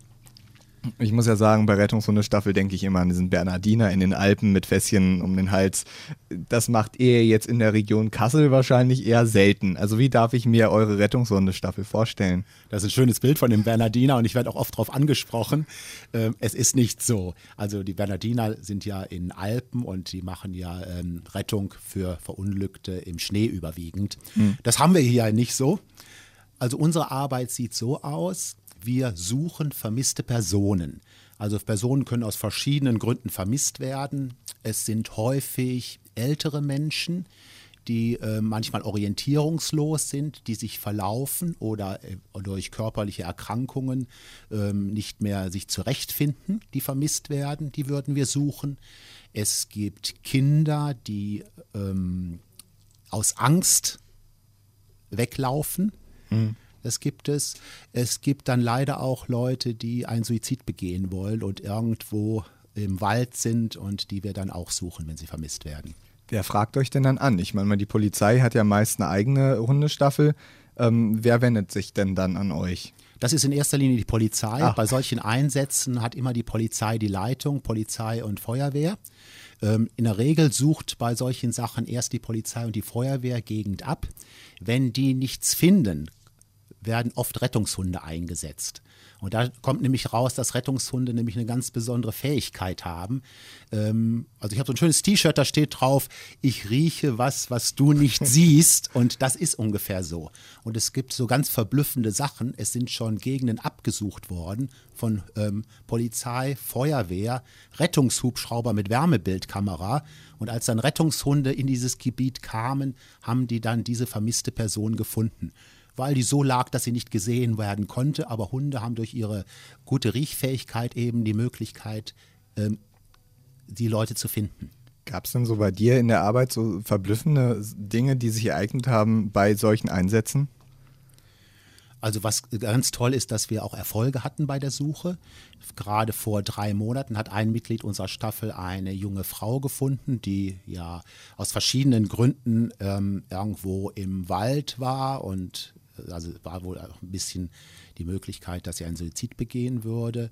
ich muss ja sagen, bei Rettungshunde-Staffel denke ich immer an diesen Bernardiner in den Alpen mit Fässchen um den Hals. Das macht ihr jetzt in der Region Kassel wahrscheinlich eher selten. Also wie darf ich mir eure Rettungshunde-Staffel vorstellen? Das ist ein schönes Bild von dem Bernardiner und ich werde auch oft darauf angesprochen. Ähm, es ist nicht so. Also die Bernardiner sind ja in Alpen und die machen ja ähm, Rettung für Verunglückte im Schnee überwiegend. Das haben wir hier nicht so. Also unsere Arbeit sieht so aus, wir suchen vermisste Personen. Also Personen können aus verschiedenen Gründen vermisst werden. Es sind häufig ältere Menschen, die äh, manchmal orientierungslos sind, die sich verlaufen oder äh, durch körperliche Erkrankungen ähm, nicht mehr sich zurechtfinden, die vermisst werden, die würden wir suchen. Es gibt Kinder, die ähm, aus Angst weglaufen. Das gibt es. Es gibt dann leider auch Leute, die einen Suizid begehen wollen und irgendwo im Wald sind und die wir dann auch suchen, wenn sie vermisst werden. Wer fragt euch denn dann an? Ich meine, die Polizei hat ja meist eine eigene Hundestaffel. Ähm, wer wendet sich denn dann an euch? Das ist in erster Linie die Polizei. Ah. Bei solchen Einsätzen hat immer die Polizei die Leitung, Polizei und Feuerwehr. Ähm, in der Regel sucht bei solchen Sachen erst die Polizei und die Feuerwehr Gegend ab. Wenn die nichts finden, werden oft Rettungshunde eingesetzt. Und da kommt nämlich raus, dass Rettungshunde nämlich eine ganz besondere Fähigkeit haben. Ähm, also ich habe so ein schönes T-Shirt, da steht drauf, ich rieche was, was du nicht siehst. Und das ist ungefähr so. Und es gibt so ganz verblüffende Sachen. Es sind schon Gegenden abgesucht worden von ähm, Polizei, Feuerwehr, Rettungshubschrauber mit Wärmebildkamera. Und als dann Rettungshunde in dieses Gebiet kamen, haben die dann diese vermisste Person gefunden weil die so lag, dass sie nicht gesehen werden konnte. Aber Hunde haben durch ihre gute Riechfähigkeit eben die Möglichkeit, ähm, die Leute zu finden. Gab es denn so bei dir in der Arbeit so verblüffende Dinge, die sich ereignet haben bei solchen Einsätzen? Also was ganz toll ist, dass wir auch Erfolge hatten bei der Suche. Gerade vor drei Monaten hat ein Mitglied unserer Staffel eine junge Frau gefunden, die ja aus verschiedenen Gründen ähm, irgendwo im Wald war und also war wohl auch ein bisschen die Möglichkeit, dass sie einen Suizid begehen würde.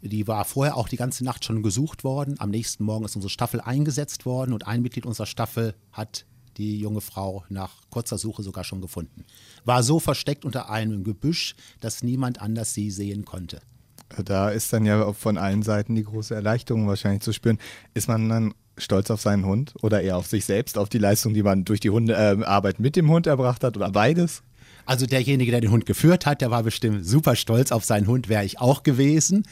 Die war vorher auch die ganze Nacht schon gesucht worden. Am nächsten Morgen ist unsere Staffel eingesetzt worden und ein Mitglied unserer Staffel hat die junge Frau nach kurzer Suche sogar schon gefunden. War so versteckt unter einem Gebüsch, dass niemand anders sie sehen konnte. Da ist dann ja von allen Seiten die große Erleichterung wahrscheinlich zu spüren. Ist man dann stolz auf seinen Hund oder eher auf sich selbst, auf die Leistung, die man durch die Hundearbeit äh, mit dem Hund erbracht hat oder beides? Also derjenige, der den Hund geführt hat, der war bestimmt super stolz auf seinen Hund, wäre ich auch gewesen.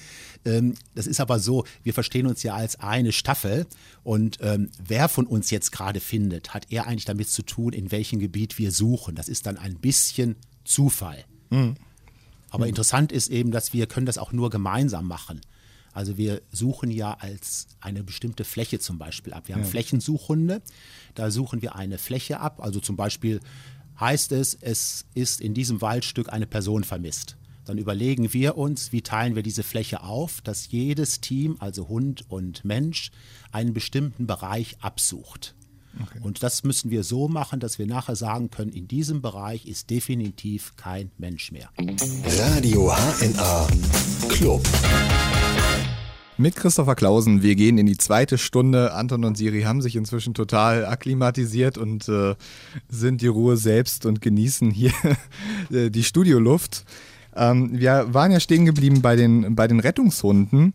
Ähm, das ist aber so, wir verstehen uns ja als eine Staffel und ähm, wer von uns jetzt gerade findet, hat eher eigentlich damit zu tun, in welchem Gebiet wir suchen. Das ist dann ein bisschen Zufall. Mhm. Aber interessant ist eben, dass wir können das auch nur gemeinsam machen. Also wir suchen ja als eine bestimmte Fläche zum Beispiel ab. Wir haben Ja. Flächensuchhunde, da suchen wir eine Fläche ab. Also zum Beispiel heißt es, es ist in diesem Waldstück eine Person vermisst. Dann überlegen wir uns, wie teilen wir diese Fläche auf, dass jedes Team, also Hund und Mensch, einen bestimmten Bereich absucht. Und das müssen wir so machen, dass wir nachher sagen können, in diesem Bereich ist definitiv kein Mensch mehr. Radio HNA Club. Mit Christopher Klausen, wir gehen in die zweite Stunde. Anton und Siri haben sich inzwischen total akklimatisiert und äh, sind die Ruhe selbst und genießen hier äh, die Studioluft. Ähm, wir waren ja stehen geblieben bei den, bei den Rettungshunden.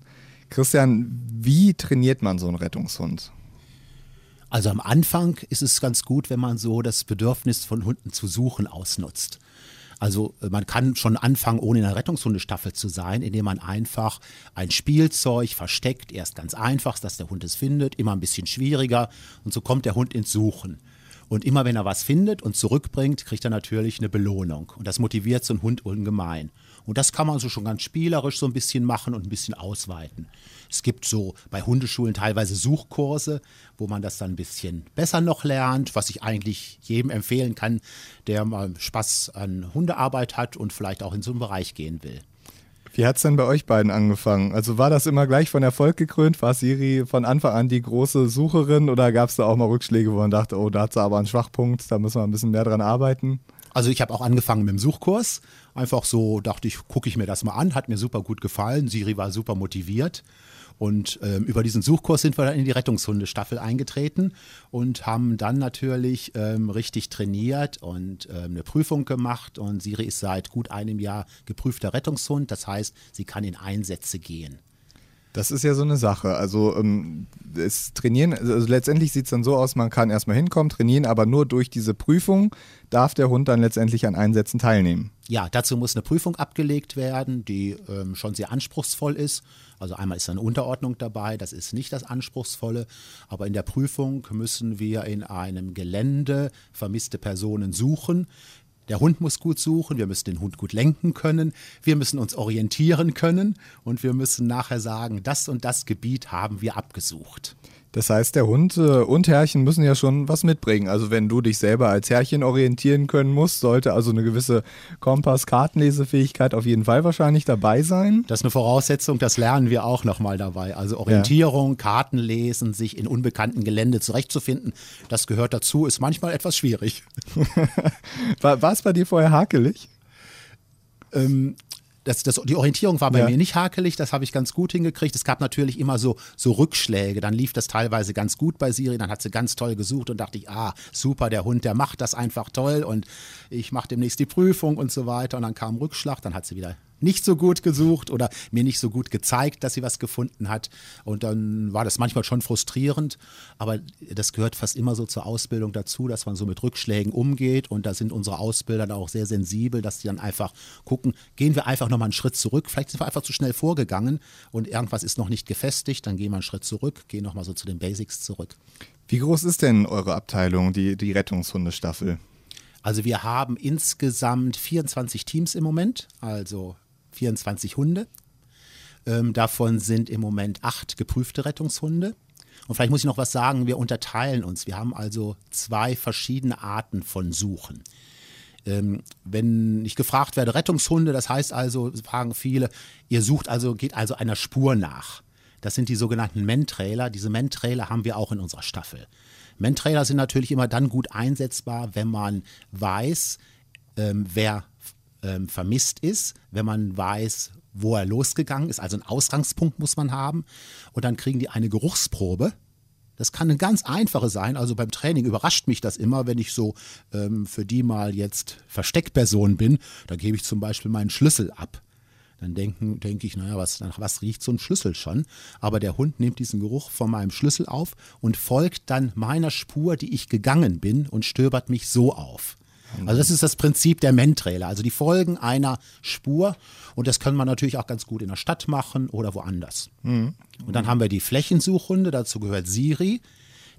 Christian, wie trainiert man so einen Rettungshund? Also am Anfang ist es ganz gut, wenn man so das Bedürfnis von Hunden zu suchen ausnutzt. Also äh, man kann schon anfangen, ohne in einer Rettungshundestaffel zu sein, indem man einfach ein Spielzeug versteckt. Erst ganz einfach, dass der Hund es findet, immer ein bisschen schwieriger und so kommt der Hund ins Suchen. Und immer wenn er was findet und zurückbringt, kriegt er natürlich eine Belohnung. Und das motiviert so einen Hund ungemein. Und das kann man so schon ganz spielerisch so ein bisschen machen und ein bisschen ausweiten. Es gibt so bei Hundeschulen teilweise Suchkurse, wo man das dann ein bisschen besser noch lernt, was ich eigentlich jedem empfehlen kann, der mal Spaß an Hundearbeit hat und vielleicht auch in so einen Bereich gehen will. Wie hat es denn bei euch beiden angefangen? Also war das immer gleich von Erfolg gekrönt? War Siri von Anfang an die große Sucherin oder gab es da auch mal Rückschläge, wo man dachte, oh, da hat sie aber einen Schwachpunkt, da müssen wir ein bisschen mehr dran arbeiten? Also ich habe auch angefangen mit dem Suchkurs. Einfach so dachte ich, gucke ich mir das mal an, hat mir super gut gefallen. Siri war super motiviert. Und ähm, über diesen Suchkurs sind wir dann in die Rettungshundestaffel eingetreten und haben dann natürlich ähm, richtig trainiert und ähm, eine Prüfung gemacht. Und Siri ist seit gut einem Jahr geprüfter Rettungshund. Das heißt, sie kann in Einsätze gehen. Das ist ja so eine Sache. Also ähm, es trainieren, also letztendlich sieht es dann so aus, man kann erstmal hinkommen, trainieren, aber nur durch diese Prüfung darf der Hund dann letztendlich an Einsätzen teilnehmen. Ja, dazu muss eine Prüfung abgelegt werden, die ähm, schon sehr anspruchsvoll ist. Also einmal ist eine Unterordnung dabei, das ist nicht das Anspruchsvolle, aber in der Prüfung müssen wir in einem Gelände vermisste Personen suchen. Der Hund muss gut suchen, wir müssen den Hund gut lenken können, wir müssen uns orientieren können und wir müssen nachher sagen, das und das Gebiet haben wir abgesucht. Das heißt, der Hund äh, und Herrchen müssen ja schon was mitbringen. Also wenn du dich selber als Herrchen orientieren können musst, sollte also eine gewisse Kompass-Kartenlesefähigkeit auf jeden Fall wahrscheinlich dabei sein. Das ist eine Voraussetzung, das lernen wir auch nochmal dabei. Also Orientierung, ja. Kartenlesen, sich in unbekannten Gelände zurechtzufinden, das gehört dazu, ist manchmal etwas schwierig. war, war es bei dir vorher hakelig? Ähm, das, das, die Orientierung war bei ja. mir nicht hakelig, das habe ich ganz gut hingekriegt. Es gab natürlich immer so, so Rückschläge. Dann lief das teilweise ganz gut bei Siri, dann hat sie ganz toll gesucht und dachte ich, ah, super, der Hund, der macht das einfach toll und ich mache demnächst die Prüfung und so weiter. Und dann kam Rückschlag, dann hat sie wieder nicht so gut gesucht oder mir nicht so gut gezeigt, dass sie was gefunden hat. Und dann war das manchmal schon frustrierend. Aber das gehört fast immer so zur Ausbildung dazu, dass man so mit Rückschlägen umgeht. Und da sind unsere Ausbilder da auch sehr sensibel, dass die dann einfach gucken, gehen wir einfach nochmal einen Schritt zurück. Vielleicht sind wir einfach zu schnell vorgegangen und irgendwas ist noch nicht gefestigt. Dann gehen wir einen Schritt zurück, gehen nochmal so zu den Basics zurück. Wie groß ist denn eure Abteilung, die, die Rettungshundestaffel? Also wir haben insgesamt 24 Teams im Moment, also 24 Hunde. Ähm, davon sind im Moment acht geprüfte Rettungshunde. Und vielleicht muss ich noch was sagen, wir unterteilen uns. Wir haben also zwei verschiedene Arten von Suchen. Ähm, wenn ich gefragt werde, Rettungshunde, das heißt also, fragen viele, ihr sucht also, geht also einer Spur nach. Das sind die sogenannten Men-Trailer. Diese Men-Trailer haben wir auch in unserer Staffel. Men-Trailer sind natürlich immer dann gut einsetzbar, wenn man weiß, ähm, wer ähm, vermisst ist, wenn man weiß, wo er losgegangen ist. Also einen Ausgangspunkt muss man haben. Und dann kriegen die eine Geruchsprobe. Das kann eine ganz einfache sein. Also beim Training überrascht mich das immer, wenn ich so ähm, für die mal jetzt Versteckperson bin. Da gebe ich zum Beispiel meinen Schlüssel ab. Dann denke ich, naja, was, was riecht so ein Schlüssel schon? Aber der Hund nimmt diesen Geruch von meinem Schlüssel auf und folgt dann meiner Spur, die ich gegangen bin und stöbert mich so auf. Also das ist das Prinzip der Mentrailer. Also die folgen einer Spur und das können wir natürlich auch ganz gut in der Stadt machen oder woanders. Mhm. Und dann haben wir die Flächensuchhunde, dazu gehört Siri,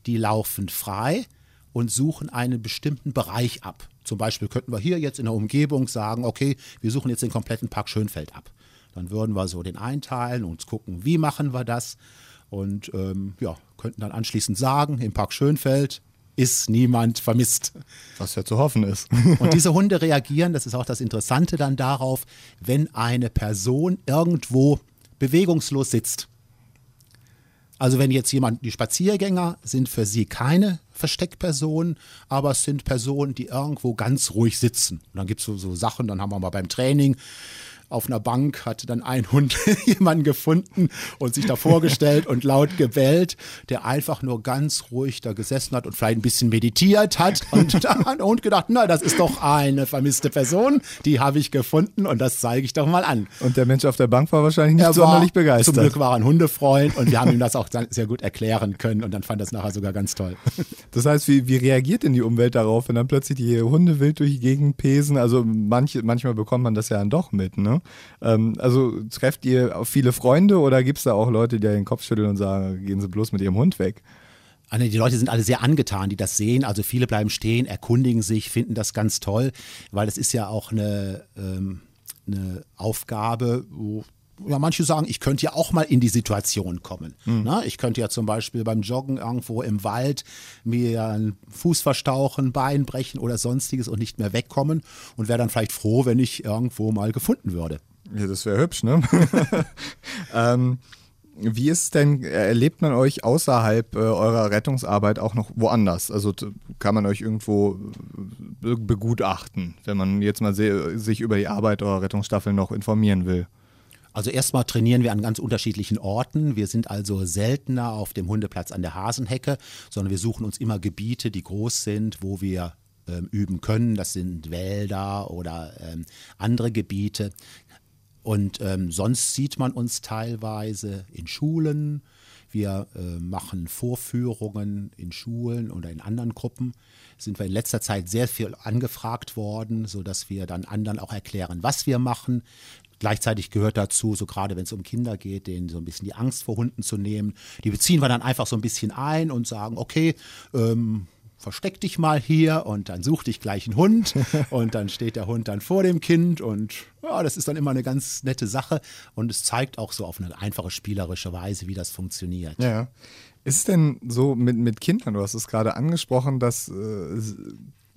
die laufen frei und suchen einen bestimmten Bereich ab. Zum Beispiel könnten wir hier jetzt in der Umgebung sagen, okay, wir suchen jetzt den kompletten Park Schönfeld ab. Dann würden wir so den einteilen und gucken, wie machen wir das. Und ähm, ja, könnten dann anschließend sagen, im Park Schönfeld ist niemand vermisst. Was ja zu hoffen ist. Und diese Hunde reagieren, das ist auch das Interessante dann darauf, wenn eine Person irgendwo bewegungslos sitzt. Also wenn jetzt jemand, die Spaziergänger sind für sie keine Versteckpersonen, aber es sind Personen, die irgendwo ganz ruhig sitzen. Und dann gibt es so, so Sachen, dann haben wir mal beim Training, auf einer Bank hatte dann ein Hund jemanden gefunden und sich da vorgestellt und laut gebellt, der einfach nur ganz ruhig da gesessen hat und vielleicht ein bisschen meditiert hat. Und da hat der Hund gedacht, na, das ist doch eine vermisste Person, die habe ich gefunden und das zeige ich doch mal an. Und der Mensch auf der Bank war wahrscheinlich nicht er sonderlich begeistert. Zum Glück war er ein Hundefreund und wir haben ihm das auch sehr gut erklären können und dann fand das nachher sogar ganz toll. Das heißt, wie, wie reagiert denn die Umwelt darauf, wenn dann plötzlich die Hunde wild durch die Gegend pesen? Also manche, manchmal bekommt man das ja dann doch mit, ne? Ähm, also trefft ihr auch viele Freunde oder gibt es da auch Leute, die den Kopf schütteln und sagen, gehen Sie bloß mit Ihrem Hund weg? Also die Leute sind alle sehr angetan, die das sehen. Also viele bleiben stehen, erkundigen sich, finden das ganz toll, weil es ist ja auch eine, ähm, eine Aufgabe, wo ja, manche sagen, ich könnte ja auch mal in die Situation kommen. Mhm. Na, ich könnte ja zum Beispiel beim Joggen irgendwo im Wald mir einen Fuß verstauchen, Bein brechen oder sonstiges und nicht mehr wegkommen und wäre dann vielleicht froh, wenn ich irgendwo mal gefunden würde. Ja, das wäre hübsch, ne? ähm, wie ist denn, erlebt man euch außerhalb äh, eurer Rettungsarbeit auch noch woanders? Also kann man euch irgendwo äh, begutachten, wenn man jetzt mal sich über die Arbeit eurer Rettungsstaffel noch informieren will? Also erstmal trainieren wir an ganz unterschiedlichen Orten. Wir sind also seltener auf dem Hundeplatz an der Hasenhecke, sondern wir suchen uns immer Gebiete, die groß sind, wo wir ähm, üben können. Das sind Wälder oder ähm, andere Gebiete. Und ähm, sonst sieht man uns teilweise in Schulen. Wir äh, machen Vorführungen in Schulen oder in anderen Gruppen. Sind wir in letzter Zeit sehr viel angefragt worden, sodass wir dann anderen auch erklären, was wir machen. Gleichzeitig gehört dazu, so gerade wenn es um Kinder geht, denen so ein bisschen die Angst vor Hunden zu nehmen. Die beziehen wir dann einfach so ein bisschen ein und sagen, okay, ähm, versteck dich mal hier und dann such dich gleich einen Hund und dann steht der Hund dann vor dem Kind und ja, das ist dann immer eine ganz nette Sache und es zeigt auch so auf eine einfache spielerische Weise, wie das funktioniert. Ja. Ist es denn so mit, mit Kindern, du hast es gerade angesprochen, dass äh,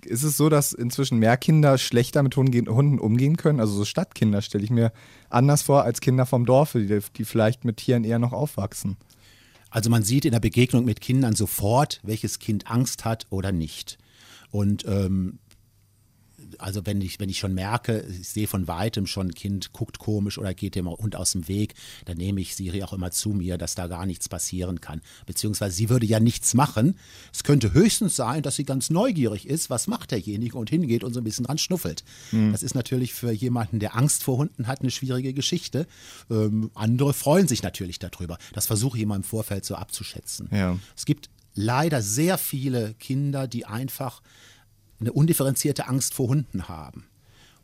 ist es so, dass inzwischen mehr Kinder schlechter mit Hunden umgehen können? Also so Stadtkinder stelle ich mir anders vor als Kinder vom Dorfe, die, die vielleicht mit Tieren eher noch aufwachsen. Also man sieht in der Begegnung mit Kindern sofort, welches Kind Angst hat oder nicht. Und ähm, also wenn ich, wenn ich schon merke, ich sehe von weitem schon, ein Kind guckt komisch oder geht dem Hund aus dem Weg, dann nehme ich Siri auch immer zu mir, dass da gar nichts passieren kann. Beziehungsweise sie würde ja nichts machen. Es könnte höchstens sein, dass sie ganz neugierig ist, was macht derjenige und hingeht und so ein bisschen dran schnuffelt. Mhm. Das ist natürlich für jemanden, der Angst vor Hunden hat, eine schwierige Geschichte. Ähm, andere freuen sich natürlich darüber. Das versuche ich immer im Vorfeld so abzuschätzen. Ja. Es gibt leider sehr viele Kinder, die einfach eine undifferenzierte Angst vor Hunden haben.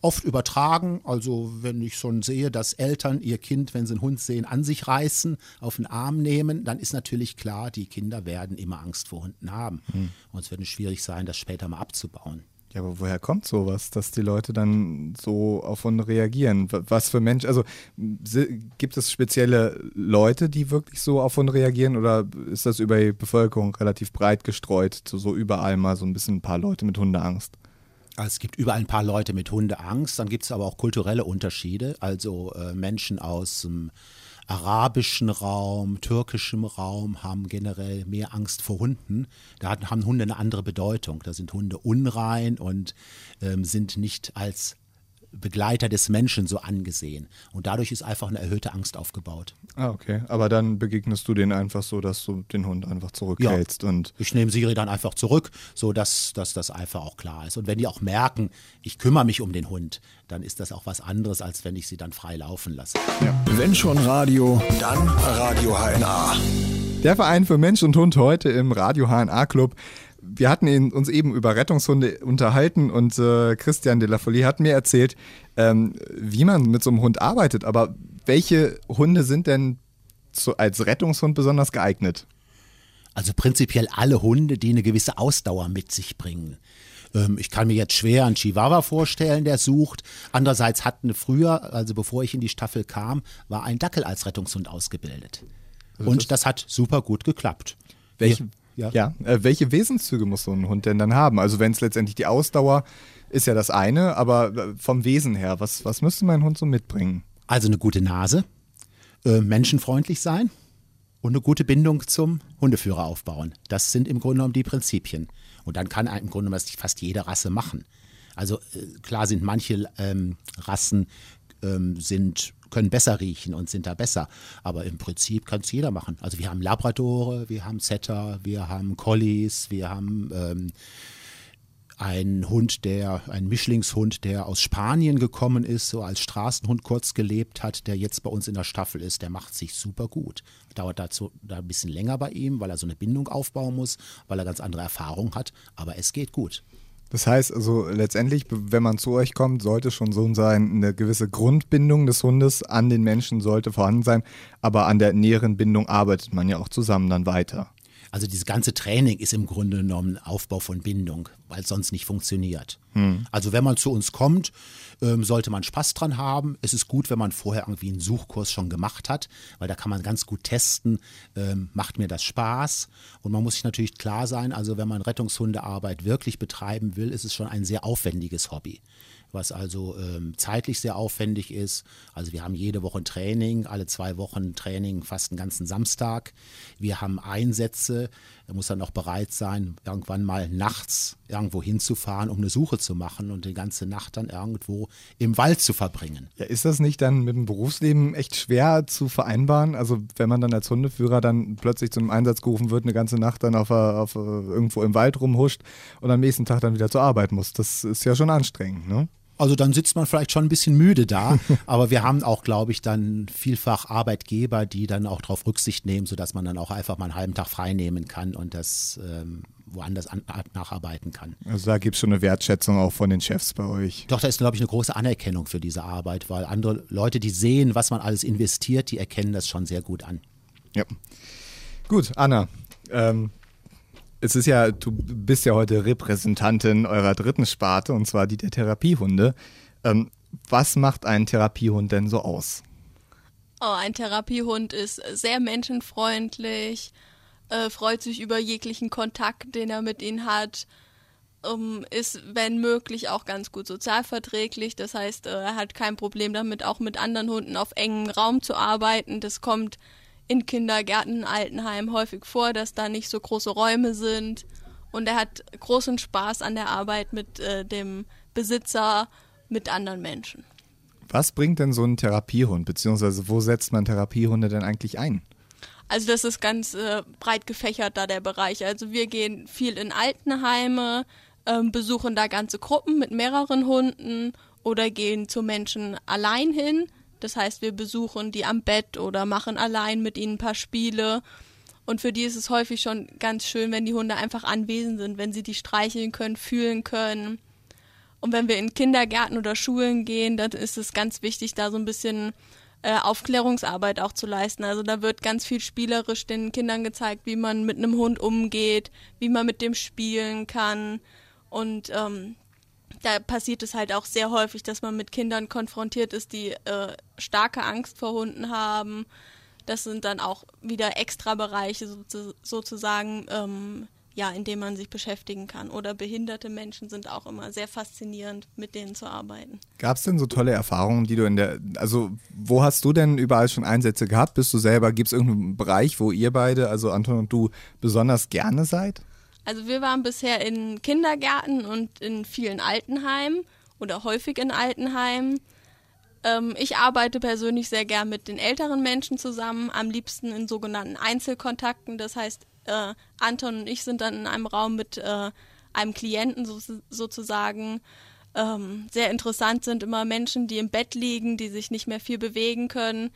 Oft übertragen, also wenn ich schon sehe, dass Eltern ihr Kind, wenn sie einen Hund sehen, an sich reißen, auf den Arm nehmen, dann ist natürlich klar, die Kinder werden immer Angst vor Hunden haben. Hm. Und es wird schwierig sein, das später mal abzubauen. Ja, aber woher kommt sowas, dass die Leute dann so auf Hunde reagieren? Was für Menschen, also gibt es spezielle Leute, die wirklich so auf Hunde reagieren oder ist das über die Bevölkerung relativ breit gestreut, so überall mal so ein bisschen ein paar Leute mit Hundeangst? Also es gibt überall ein paar Leute mit Hundeangst, dann gibt es aber auch kulturelle Unterschiede, also äh, Menschen aus dem arabischen Raum, türkischem Raum haben generell mehr Angst vor Hunden. Da haben Hunde eine andere Bedeutung. Da sind Hunde unrein und ähm, sind nicht als Begleiter des Menschen so angesehen. Und dadurch ist einfach eine erhöhte Angst aufgebaut. Ah, okay. Aber dann begegnest du denen einfach so, dass du den Hund einfach zurückhältst. Ja. Und ich nehme Siri dann einfach zurück, sodass dass das einfach auch klar ist. Und wenn die auch merken, ich kümmere mich um den Hund, dann ist das auch was anderes, als wenn ich sie dann frei laufen lasse. Ja. Wenn schon Radio, dann Radio HNA. Der Verein für Mensch und Hund heute im Radio HNA Club wir hatten ihn, uns eben über Rettungshunde unterhalten und äh, Christian de la Folie hat mir erzählt, ähm, wie man mit so einem Hund arbeitet. Aber welche Hunde sind denn zu, als Rettungshund besonders geeignet? Also prinzipiell alle Hunde, die eine gewisse Ausdauer mit sich bringen. Ähm, ich kann mir jetzt schwer einen Chihuahua vorstellen, der sucht. Andererseits hatten früher, also bevor ich in die Staffel kam, war ein Dackel als Rettungshund ausgebildet. Also und das, das, hat super gut geklappt. Welche, ja. ja. Äh, welche Wesenszüge muss so ein Hund denn dann haben? Also wenn es letztendlich die Ausdauer ist ja das eine, aber äh, vom Wesen her, was, was müsste mein Hund so mitbringen? Also eine gute Nase, äh, menschenfreundlich sein und eine gute Bindung zum Hundeführer aufbauen. Das sind im Grunde genommen die Prinzipien. Und dann kann im Grunde genommen fast jede Rasse machen. Also äh, klar sind manche ähm, Rassen ähm, sind können besser riechen und sind da besser. Aber im Prinzip kann es jeder machen. Also wir haben Labradore, wir haben Setter, wir haben Collies, wir haben ähm, einen Hund, der, ein Mischlingshund, der aus Spanien gekommen ist, so als Straßenhund kurz gelebt hat, der jetzt bei uns in der Staffel ist, der macht sich super gut. Dauert dazu da ein bisschen länger bei ihm, weil er so eine Bindung aufbauen muss, weil er ganz andere Erfahrung hat, aber es geht gut. Das heißt also letztendlich, wenn man zu euch kommt, sollte schon so sein, eine gewisse Grundbindung des Hundes an den Menschen sollte vorhanden sein, aber an der näheren Bindung arbeitet man ja auch zusammen dann weiter. Also dieses ganze Training ist im Grunde genommen Aufbau von Bindung, weil es sonst nicht funktioniert. Also wenn man zu uns kommt, ähm, sollte man Spaß dran haben. Es ist gut, wenn man vorher irgendwie einen Suchkurs schon gemacht hat, weil da kann man ganz gut testen, ähm, macht mir das Spaß. Und man muss sich natürlich klar sein, also wenn man Rettungshundearbeit wirklich betreiben will, ist es schon ein sehr aufwendiges Hobby was also ähm, zeitlich sehr aufwendig ist. Also wir haben jede Woche ein Training, alle zwei Wochen Training, fast einen ganzen Samstag. Wir haben Einsätze, da muss dann auch bereit sein, irgendwann mal nachts irgendwo hinzufahren, um eine Suche zu machen und die ganze Nacht dann irgendwo im Wald zu verbringen. Ja, ist das nicht dann mit dem Berufsleben echt schwer zu vereinbaren? Also wenn man dann als Hundeführer dann plötzlich zu einem Einsatz gerufen wird, eine ganze Nacht dann auf, auf irgendwo im Wald rumhuscht und am nächsten Tag dann wieder zur Arbeit muss. Das ist ja schon anstrengend, ne? Also dann sitzt man vielleicht schon ein bisschen müde da, aber wir haben auch, glaube ich, dann vielfach Arbeitgeber, die dann auch darauf Rücksicht nehmen, sodass man dann auch einfach mal einen halben Tag frei nehmen kann und das ähm, woanders an, nacharbeiten kann. Also da gibt es schon eine Wertschätzung auch von den Chefs bei euch. Doch, da ist, glaube ich, eine große Anerkennung für diese Arbeit, weil andere Leute, die sehen, was man alles investiert, die erkennen das schon sehr gut an. Ja. Gut, Anna. Ähm, es ist ja, du bist ja heute Repräsentantin eurer dritten Sparte und zwar die der Therapiehunde. Ähm, was macht ein Therapiehund denn so aus? Oh, ein Therapiehund ist sehr menschenfreundlich, äh, freut sich über jeglichen Kontakt, den er mit ihnen hat, ähm, ist, wenn möglich, auch ganz gut sozialverträglich. Das heißt, äh, er hat kein Problem damit, auch mit anderen Hunden auf engem Raum zu arbeiten. Das kommt in Kindergärten, Altenheimen häufig vor, dass da nicht so große Räume sind. Und er hat großen Spaß an der Arbeit mit äh, dem Besitzer, mit anderen Menschen. Was bringt denn so ein Therapiehund, beziehungsweise wo setzt man Therapiehunde denn eigentlich ein? Also das ist ganz äh, breit gefächert da der Bereich. Also wir gehen viel in Altenheime, ähm, besuchen da ganze Gruppen mit mehreren Hunden oder gehen zu Menschen allein hin. Das heißt, wir besuchen die am Bett oder machen allein mit ihnen ein paar Spiele. Und für die ist es häufig schon ganz schön, wenn die Hunde einfach anwesend sind, wenn sie die streicheln können, fühlen können. Und wenn wir in Kindergärten oder Schulen gehen, dann ist es ganz wichtig, da so ein bisschen äh, Aufklärungsarbeit auch zu leisten. Also da wird ganz viel spielerisch den Kindern gezeigt, wie man mit einem Hund umgeht, wie man mit dem spielen kann. Und ähm, da passiert es halt auch sehr häufig, dass man mit Kindern konfrontiert ist, die äh, starke Angst vor Hunden haben. Das sind dann auch wieder extra Bereiche sozusagen, ähm, ja, in denen man sich beschäftigen kann. Oder behinderte Menschen sind auch immer sehr faszinierend, mit denen zu arbeiten. Gab es denn so tolle Erfahrungen, die du in der, also wo hast du denn überall schon Einsätze gehabt? Bist du selber, gibt es irgendeinen Bereich, wo ihr beide, also Anton und du, besonders gerne seid? Also wir waren bisher in Kindergärten und in vielen Altenheimen oder häufig in Altenheimen. Ähm, ich arbeite persönlich sehr gern mit den älteren Menschen zusammen, am liebsten in sogenannten Einzelkontakten. Das heißt, äh, Anton und ich sind dann in einem Raum mit äh, einem Klienten so, sozusagen. Ähm, sehr interessant sind immer Menschen, die im Bett liegen, die sich nicht mehr viel bewegen können,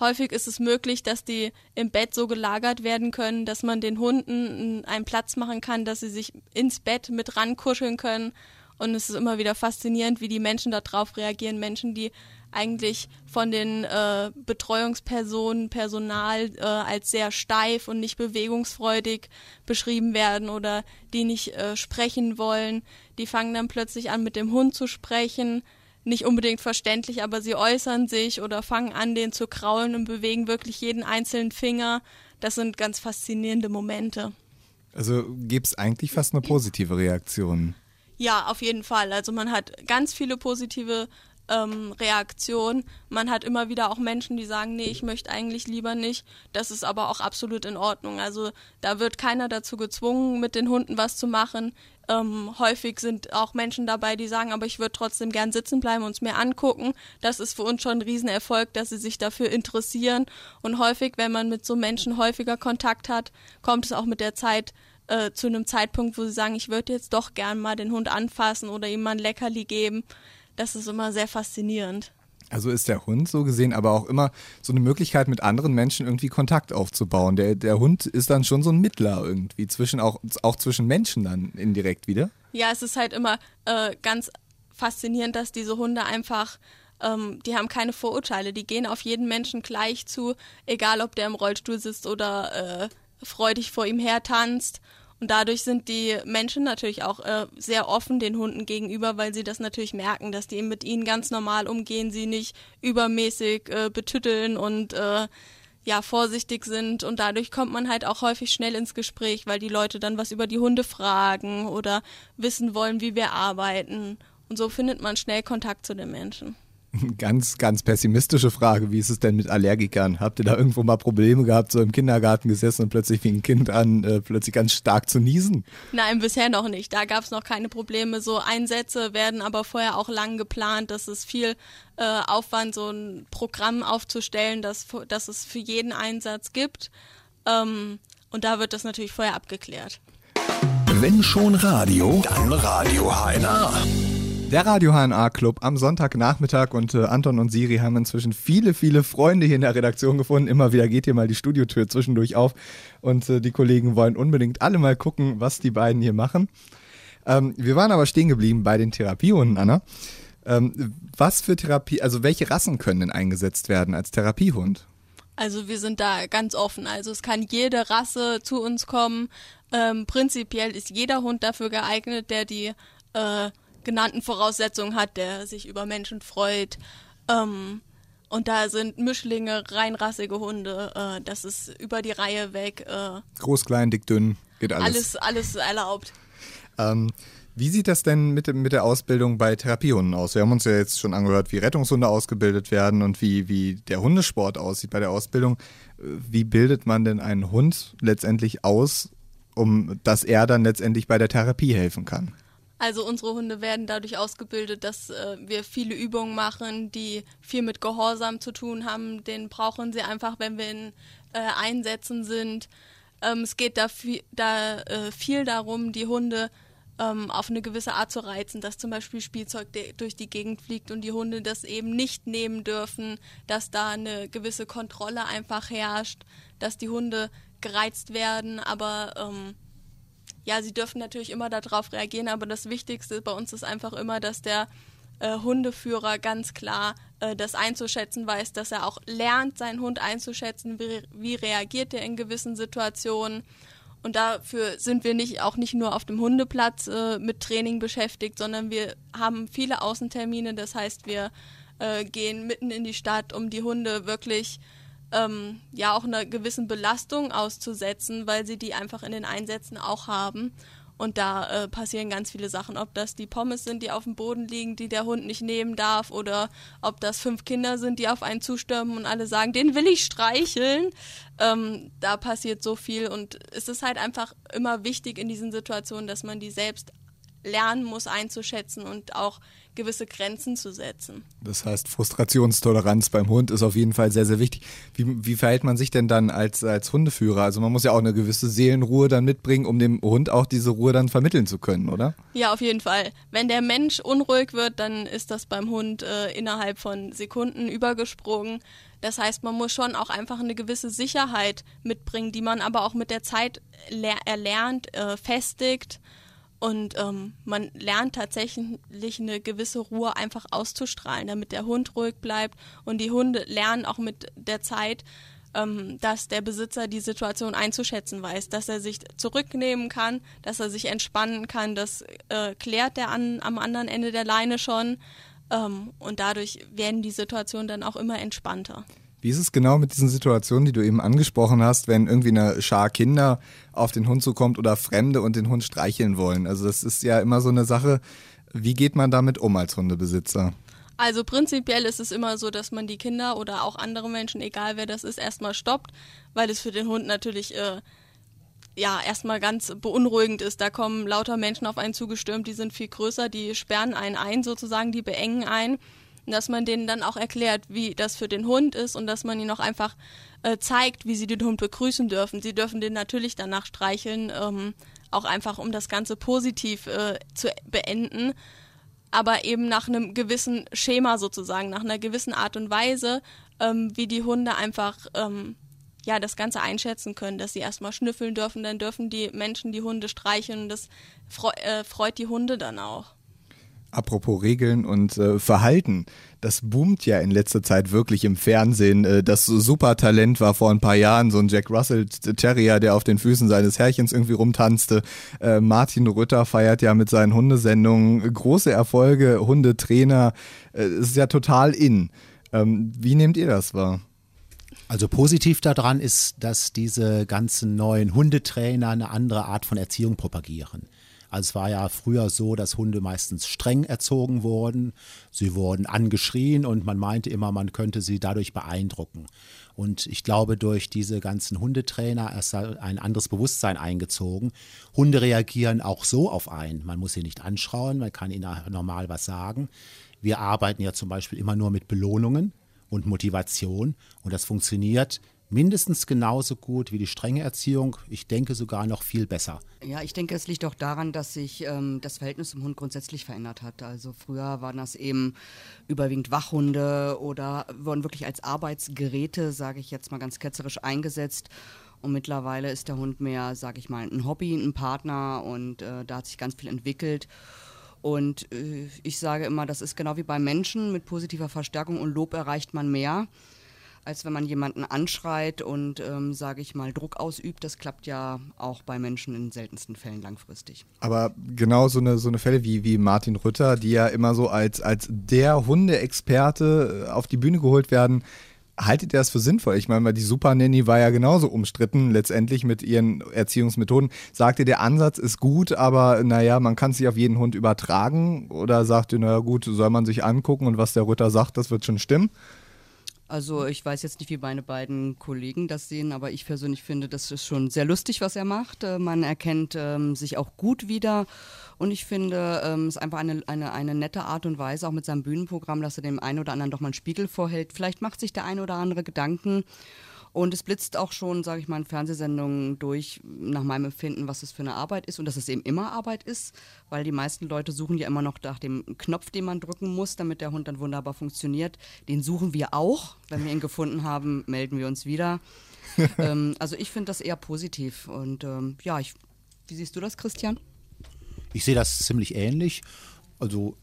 Häufig ist es möglich, dass die im Bett so gelagert werden können, dass man den Hunden einen Platz machen kann, dass sie sich ins Bett mit rankuscheln können. Und es ist immer wieder faszinierend, wie die Menschen darauf reagieren. Menschen, die eigentlich von den äh, Betreuungspersonen, Personal äh, als sehr steif und nicht bewegungsfreudig beschrieben werden oder die nicht äh, sprechen wollen, die fangen dann plötzlich an, mit dem Hund zu sprechen nicht unbedingt verständlich, aber sie äußern sich oder fangen an, den zu kraulen und bewegen wirklich jeden einzelnen Finger. Das sind ganz faszinierende Momente. Also gibt es eigentlich fast eine positive Reaktion? Ja, auf jeden Fall. Also man hat ganz viele positive ähm, Reaktionen. Man hat immer wieder auch Menschen, die sagen, nee, ich möchte eigentlich lieber nicht. Das ist aber auch absolut in Ordnung. Also da wird keiner dazu gezwungen, mit den Hunden was zu machen. Ähm, häufig sind auch Menschen dabei, die sagen, aber ich würde trotzdem gern sitzen bleiben und es mir angucken. Das ist für uns schon ein Riesenerfolg, dass sie sich dafür interessieren. Und häufig, wenn man mit so Menschen häufiger Kontakt hat, kommt es auch mit der Zeit äh, zu einem Zeitpunkt, wo sie sagen, ich würde jetzt doch gern mal den Hund anfassen oder ihm mal ein Leckerli geben. Das ist immer sehr faszinierend. Also ist der Hund so gesehen aber auch immer so eine Möglichkeit, mit anderen Menschen irgendwie Kontakt aufzubauen. Der, der Hund ist dann schon so ein Mittler irgendwie, zwischen auch, auch zwischen Menschen dann indirekt wieder. Ja, es ist halt immer äh, ganz faszinierend, dass diese Hunde einfach ähm, die haben keine Vorurteile, die gehen auf jeden Menschen gleich zu, egal ob der im Rollstuhl sitzt oder äh, freudig vor ihm her tanzt. Und dadurch sind die Menschen natürlich auch äh, sehr offen den Hunden gegenüber, weil sie das natürlich merken, dass die mit ihnen ganz normal umgehen, sie nicht übermäßig äh, betütteln und äh, ja vorsichtig sind und dadurch kommt man halt auch häufig schnell ins Gespräch, weil die Leute dann was über die Hunde fragen oder wissen wollen, wie wir arbeiten und so findet man schnell Kontakt zu den Menschen. Ganz, ganz pessimistische Frage. Wie ist es denn mit Allergikern? Habt ihr da irgendwo mal Probleme gehabt, so im Kindergarten gesessen und plötzlich fing ein Kind an, äh, plötzlich ganz stark zu niesen? Nein, bisher noch nicht. Da gab es noch keine Probleme. So Einsätze werden aber vorher auch lang geplant. Das ist viel äh, Aufwand, so ein Programm aufzustellen, das, das es für jeden Einsatz gibt. Ähm, und da wird das natürlich vorher abgeklärt. Wenn schon Radio, dann Radio HNA. Der Radio HNA Club am Sonntagnachmittag und äh, Anton und Siri haben inzwischen viele, viele Freunde hier in der Redaktion gefunden. Immer wieder geht hier mal die Studiotür zwischendurch auf und äh, die Kollegen wollen unbedingt alle mal gucken, was die beiden hier machen. Ähm, wir waren aber stehen geblieben bei den Therapiehunden, Anna. Ähm, was für Therapie, also welche Rassen können denn eingesetzt werden als Therapiehund? Also wir sind da ganz offen. Also es kann jede Rasse zu uns kommen. Ähm, prinzipiell ist jeder Hund dafür geeignet, der die äh, genannten Voraussetzungen hat, der sich über Menschen freut. Ähm, und da sind Mischlinge, reinrassige Hunde, äh, das ist über die Reihe weg. Äh, Groß, klein, dick, dünn, geht alles. Alles, alles erlaubt. Ähm, wie sieht das denn mit, mit der Ausbildung bei Therapiehunden aus? Wir haben uns ja jetzt schon angehört, wie Rettungshunde ausgebildet werden und wie, wie der Hundesport aussieht bei der Ausbildung. Wie bildet man denn einen Hund letztendlich aus, um dass er dann letztendlich bei der Therapie helfen kann? Also unsere Hunde werden dadurch ausgebildet, dass äh, wir viele Übungen machen, die viel mit Gehorsam zu tun haben. Den brauchen sie einfach, wenn wir in äh, Einsätzen sind. Ähm, es geht da, viel, da äh, viel darum, die Hunde ähm, auf eine gewisse Art zu reizen, dass zum Beispiel Spielzeug durch die Gegend fliegt und die Hunde das eben nicht nehmen dürfen, dass da eine gewisse Kontrolle einfach herrscht, dass die Hunde gereizt werden, aber ähm, ja, sie dürfen natürlich immer darauf reagieren, aber das Wichtigste bei uns ist einfach immer, dass der äh, Hundeführer ganz klar äh, das einzuschätzen weiß, dass er auch lernt, seinen Hund einzuschätzen, wie, wie reagiert er in gewissen Situationen. Und dafür sind wir nicht auch nicht nur auf dem Hundeplatz äh, mit Training beschäftigt, sondern wir haben viele Außentermine. Das heißt, wir äh, gehen mitten in die Stadt, um die Hunde wirklich ähm, ja auch einer gewissen Belastung auszusetzen, weil sie die einfach in den Einsätzen auch haben. Und da äh, passieren ganz viele Sachen, ob das die Pommes sind, die auf dem Boden liegen, die der Hund nicht nehmen darf, oder ob das fünf Kinder sind, die auf einen zustürmen und alle sagen, den will ich streicheln. Ähm, da passiert so viel und es ist halt einfach immer wichtig in diesen Situationen, dass man die selbst lernen muss einzuschätzen und auch gewisse Grenzen zu setzen. Das heißt, Frustrationstoleranz beim Hund ist auf jeden Fall sehr, sehr wichtig. Wie, wie verhält man sich denn dann als, als Hundeführer? Also man muss ja auch eine gewisse Seelenruhe dann mitbringen, um dem Hund auch diese Ruhe dann vermitteln zu können, oder? Ja, auf jeden Fall. Wenn der Mensch unruhig wird, dann ist das beim Hund äh, innerhalb von Sekunden übergesprungen. Das heißt, man muss schon auch einfach eine gewisse Sicherheit mitbringen, die man aber auch mit der Zeit erlernt, äh, festigt und ähm, man lernt tatsächlich eine gewisse Ruhe einfach auszustrahlen, damit der Hund ruhig bleibt. Und die Hunde lernen auch mit der Zeit, ähm, dass der Besitzer die Situation einzuschätzen weiß, dass er sich zurücknehmen kann, dass er sich entspannen kann. Das äh, klärt der an, am anderen Ende der Leine schon. Ähm, und dadurch werden die Situationen dann auch immer entspannter. Wie ist es genau mit diesen Situationen, die du eben angesprochen hast, wenn irgendwie eine Schar Kinder auf den Hund zukommt oder Fremde und den Hund streicheln wollen? Also das ist ja immer so eine Sache, wie geht man damit um als Hundebesitzer? Also prinzipiell ist es immer so, dass man die Kinder oder auch andere Menschen, egal wer das ist, erstmal stoppt, weil es für den Hund natürlich äh, ja erstmal ganz beunruhigend ist. Da kommen lauter Menschen auf einen zugestürmt, die sind viel größer, die sperren einen ein sozusagen, die beengen einen dass man denen dann auch erklärt, wie das für den Hund ist und dass man ihnen auch einfach äh, zeigt, wie sie den Hund begrüßen dürfen. Sie dürfen den natürlich danach streicheln, ähm, auch einfach um das Ganze positiv äh, zu beenden, aber eben nach einem gewissen Schema sozusagen, nach einer gewissen Art und Weise, ähm, wie die Hunde einfach ähm, ja das Ganze einschätzen können, dass sie erstmal schnüffeln dürfen, dann dürfen die Menschen die Hunde streicheln und das freu äh, freut die Hunde dann auch. Apropos Regeln und äh, Verhalten. Das boomt ja in letzter Zeit wirklich im Fernsehen. Äh, das Supertalent war vor ein paar Jahren so ein Jack Russell Terrier, der auf den Füßen seines Herrchens irgendwie rumtanzte. Äh, Martin Rütter feiert ja mit seinen Hundesendungen große Erfolge, Hundetrainer. Äh, es ist ja total in. Ähm, wie nehmt ihr das wahr? Also positiv daran ist, dass diese ganzen neuen Hundetrainer eine andere Art von Erziehung propagieren. Also es war ja früher so, dass Hunde meistens streng erzogen wurden. Sie wurden angeschrien und man meinte immer, man könnte sie dadurch beeindrucken. Und ich glaube, durch diese ganzen Hundetrainer ist ein anderes Bewusstsein eingezogen. Hunde reagieren auch so auf einen. Man muss sie nicht anschauen, man kann ihnen normal was sagen. Wir arbeiten ja zum Beispiel immer nur mit Belohnungen und Motivation und das funktioniert mindestens genauso gut wie die strenge Erziehung. Ich denke sogar noch viel besser. Ja, ich denke, es liegt auch daran, dass sich ähm, das Verhältnis zum Hund grundsätzlich verändert hat. Also früher waren das eben überwiegend Wachhunde oder wurden wirklich als Arbeitsgeräte, sage ich jetzt mal ganz ketzerisch, eingesetzt. Und mittlerweile ist der Hund mehr, sage ich mal, ein Hobby, ein Partner und äh, da hat sich ganz viel entwickelt. Und äh, ich sage immer, das ist genau wie bei Menschen, mit positiver Verstärkung und Lob erreicht man mehr als wenn man jemanden anschreit und, ähm, sage ich mal, Druck ausübt. Das klappt ja auch bei Menschen in seltensten Fällen langfristig. Aber genau so eine, so eine Fälle wie, wie Martin Rütter, die ja immer so als, als der Hundeexperte äh, auf die Bühne geholt werden, Haltet ihr das für sinnvoll? Ich meine, die Super Nanny war ja genauso umstritten, letztendlich mit ihren Erziehungsmethoden. Sagt ihr, der Ansatz ist gut, aber naja, man kann es sich auf jeden Hund übertragen? Oder sagt ihr, naja gut, soll man sich angucken und was der Rütter sagt, das wird schon stimmen? Also ich weiß jetzt nicht, wie meine beiden Kollegen das sehen, aber ich persönlich finde, das ist schon sehr lustig, was er macht. Äh, man erkennt ähm, sich auch gut wieder und ich finde, es ähm, ist einfach eine, eine, eine nette Art und Weise, auch mit seinem Bühnenprogramm, dass er dem einen oder anderen doch mal einen Spiegel vorhält. Vielleicht macht sich der eine oder andere Gedanken und es blitzt auch schon, sage ich mal, in Fernsehsendungen durch, nach meinem Empfinden, was es für eine Arbeit ist und dass es eben immer Arbeit ist, weil die meisten Leute suchen ja immer noch nach dem Knopf, den man drücken muss, damit der Hund dann wunderbar funktioniert. Den suchen wir auch. Wenn wir ihn gefunden haben, melden wir uns wieder. ähm, also ich finde das eher positiv und ähm, ja, ich, wie siehst du das, Christian? Ich sehe das ziemlich ähnlich. Also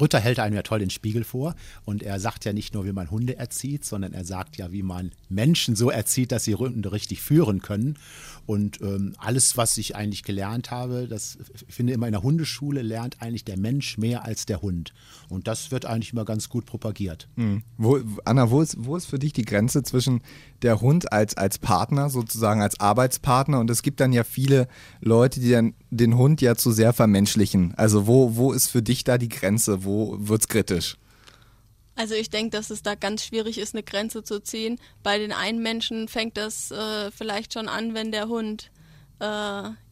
Rütter hält einem ja toll den Spiegel vor und er sagt ja nicht nur, wie man Hunde erzieht, sondern er sagt ja, wie man Menschen so erzieht, dass sie Hunde richtig führen können. Und ähm, alles, was ich eigentlich gelernt habe, das ich finde immer in der Hundeschule lernt eigentlich der Mensch mehr als der Hund. Und das wird eigentlich immer ganz gut propagiert. Mhm. Wo, Anna, wo ist, wo ist für dich die Grenze zwischen der Hund als, als Partner, sozusagen als Arbeitspartner? Und es gibt dann ja viele Leute, die dann den Hund ja zu sehr vermenschlichen. Also wo, wo ist für dich da die Grenze? Wo wird es kritisch? Also ich denke, dass es da ganz schwierig ist, eine Grenze zu ziehen. Bei den einen Menschen fängt das äh, vielleicht schon an, wenn der Hund äh,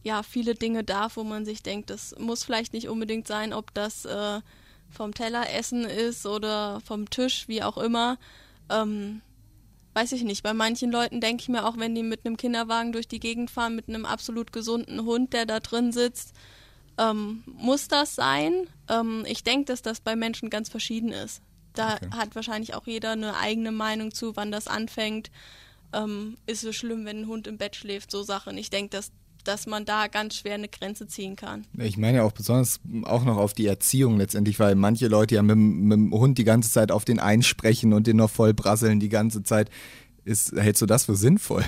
ja viele Dinge darf, wo man sich denkt, das muss vielleicht nicht unbedingt sein, ob das äh, vom Teller essen ist oder vom Tisch, wie auch immer. Ähm, weiß ich nicht. Bei manchen Leuten denke ich mir auch, wenn die mit einem Kinderwagen durch die Gegend fahren, mit einem absolut gesunden Hund, der da drin sitzt, ähm, muss das sein? Ähm, ich denke, dass das bei Menschen ganz verschieden ist. Da okay. hat wahrscheinlich auch jeder eine eigene Meinung zu, wann das anfängt. Ähm, ist es schlimm, wenn ein Hund im Bett schläft, so Sachen. Ich denke, dass, dass man da ganz schwer eine Grenze ziehen kann. Ich meine ja auch besonders auch noch auf die Erziehung letztendlich, weil manche Leute ja mit, mit dem Hund die ganze Zeit auf den einsprechen und den noch voll brasseln die ganze Zeit. Ist, hältst du das für sinnvoll?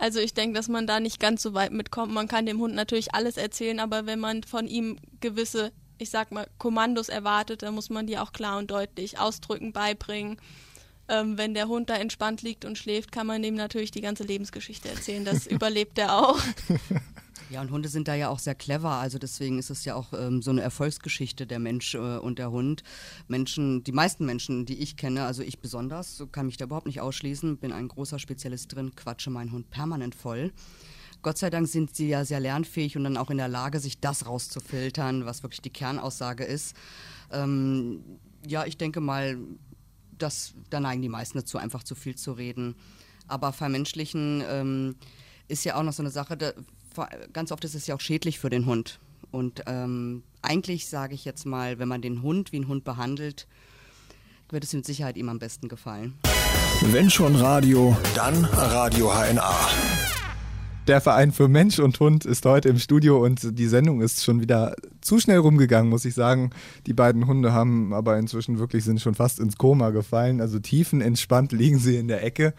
Also ich denke, dass man da nicht ganz so weit mitkommt. Man kann dem Hund natürlich alles erzählen, aber wenn man von ihm gewisse ich sag mal, Kommandos erwartet, dann muss man die auch klar und deutlich ausdrücken, beibringen. Ähm, wenn der Hund da entspannt liegt und schläft, kann man dem natürlich die ganze Lebensgeschichte erzählen. Das überlebt er auch. Ja, und Hunde sind da ja auch sehr clever. Also deswegen ist es ja auch ähm, so eine Erfolgsgeschichte der Mensch äh, und der Hund. Menschen, die meisten Menschen, die ich kenne, also ich besonders, so kann mich da überhaupt nicht ausschließen, bin ein großer Spezialist drin, quatsche meinen Hund permanent voll. Gott sei Dank sind sie ja sehr lernfähig und dann auch in der Lage, sich das rauszufiltern, was wirklich die Kernaussage ist. Ähm, ja, ich denke mal, dass, da neigen die meisten dazu, einfach zu viel zu reden. Aber vermenschlichen ähm, ist ja auch noch so eine Sache, da, ganz oft ist es ja auch schädlich für den Hund. Und ähm, eigentlich sage ich jetzt mal, wenn man den Hund wie einen Hund behandelt, wird es mit Sicherheit ihm am besten gefallen. Wenn schon Radio, dann Radio HNA. Der Verein für Mensch und Hund ist heute im Studio und die Sendung ist schon wieder zu schnell rumgegangen, muss ich sagen. Die beiden Hunde haben aber inzwischen wirklich sind schon fast ins Koma gefallen. Also tiefenentspannt liegen sie in der Ecke.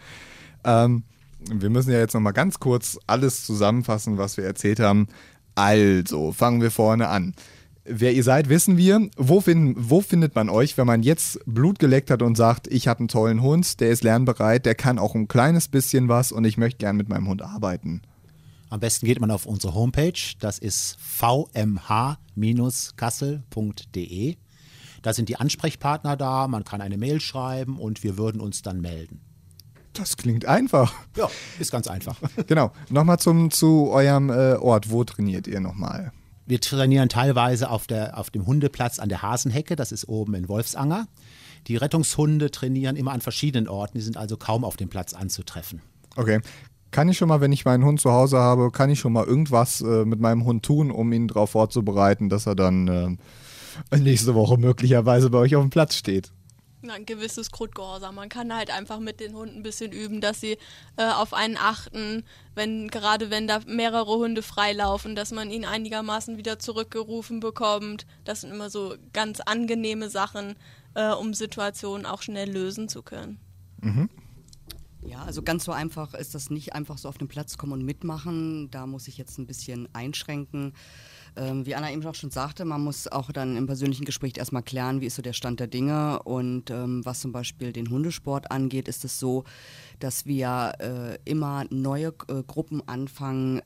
Ähm, wir müssen ja jetzt nochmal ganz kurz alles zusammenfassen, was wir erzählt haben. Also, fangen wir vorne an. Wer ihr seid, wissen wir. Wo, find, wo findet man euch, wenn man jetzt Blut geleckt hat und sagt, ich habe einen tollen Hund, der ist lernbereit, der kann auch ein kleines bisschen was und ich möchte gern mit meinem Hund arbeiten? Am besten geht man auf unsere Homepage, das ist vmh-kassel.de. Da sind die Ansprechpartner da, man kann eine Mail schreiben und wir würden uns dann melden. Das klingt einfach. Ja, ist ganz einfach. genau. Nochmal zum, zu eurem äh, Ort. Wo trainiert ihr nochmal? Wir trainieren teilweise auf, der, auf dem Hundeplatz an der Hasenhecke, das ist oben in Wolfsanger. Die Rettungshunde trainieren immer an verschiedenen Orten, die sind also kaum auf dem Platz anzutreffen. Okay. Kann ich schon mal, wenn ich meinen Hund zu Hause habe, kann ich schon mal irgendwas äh, mit meinem Hund tun, um ihn darauf vorzubereiten, dass er dann äh, nächste Woche möglicherweise bei euch auf dem Platz steht? Ein gewisses Grundgehorsam. Man kann halt einfach mit den Hunden ein bisschen üben, dass sie äh, auf einen achten, wenn gerade wenn da mehrere Hunde freilaufen, dass man ihn einigermaßen wieder zurückgerufen bekommt. Das sind immer so ganz angenehme Sachen, äh, um Situationen auch schnell lösen zu können. Mhm. Ja, also ganz so einfach ist das nicht einfach so auf den Platz kommen und mitmachen. Da muss ich jetzt ein bisschen einschränken. Ähm, wie Anna eben auch schon sagte, man muss auch dann im persönlichen Gespräch erstmal klären, wie ist so der Stand der Dinge. Und ähm, was zum Beispiel den Hundesport angeht, ist es so, dass wir äh, immer neue äh, Gruppen anfangen,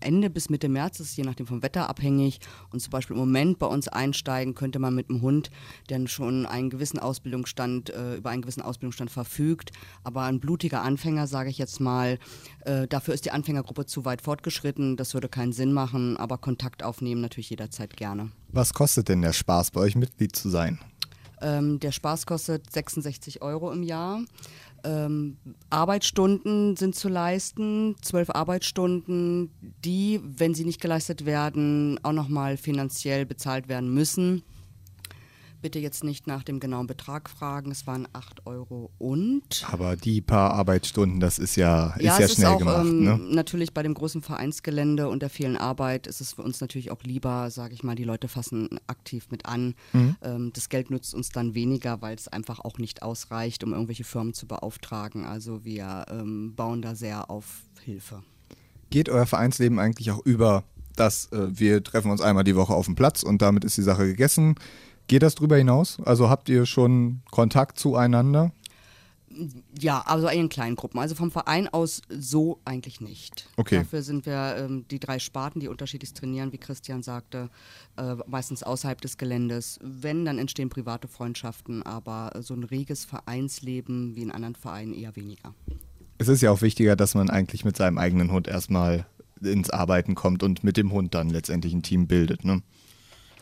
Ende bis Mitte März, ist je nachdem vom Wetter abhängig. Und zum Beispiel im Moment bei uns einsteigen könnte man mit einem Hund, der schon einen gewissen Ausbildungsstand, äh, über einen gewissen Ausbildungsstand verfügt. Aber ein blutiger Anfänger, sage ich jetzt mal, äh, dafür ist die Anfängergruppe zu weit fortgeschritten. Das würde keinen Sinn machen, aber Kontakt aufnehmen natürlich jederzeit gerne. Was kostet denn der Spaß, bei euch Mitglied zu sein? Ähm, der Spaß kostet 66 Euro im Jahr. Ähm, Arbeitsstunden sind zu leisten, zwölf Arbeitsstunden, die, wenn sie nicht geleistet werden, auch nochmal finanziell bezahlt werden müssen. Bitte jetzt nicht nach dem genauen Betrag fragen, es waren 8 Euro und. Aber die paar Arbeitsstunden, das ist ja, ist ja, ja es schnell ist auch, gemacht. Ähm, ne? Natürlich bei dem großen Vereinsgelände und der vielen Arbeit ist es für uns natürlich auch lieber, sage ich mal, die Leute fassen aktiv mit an. Mhm. Ähm, das Geld nützt uns dann weniger, weil es einfach auch nicht ausreicht, um irgendwelche Firmen zu beauftragen. Also wir ähm, bauen da sehr auf Hilfe. Geht euer Vereinsleben eigentlich auch über das, äh, wir treffen uns einmal die Woche auf dem Platz und damit ist die Sache gegessen? Geht das darüber hinaus? Also habt ihr schon Kontakt zueinander? Ja, also in kleinen Gruppen. Also vom Verein aus so eigentlich nicht. Okay. Dafür sind wir ähm, die drei Sparten, die unterschiedlich trainieren, wie Christian sagte, äh, meistens außerhalb des Geländes. Wenn, dann entstehen private Freundschaften, aber so ein reges Vereinsleben wie in anderen Vereinen eher weniger. Es ist ja auch wichtiger, dass man eigentlich mit seinem eigenen Hund erstmal ins Arbeiten kommt und mit dem Hund dann letztendlich ein Team bildet. Ne?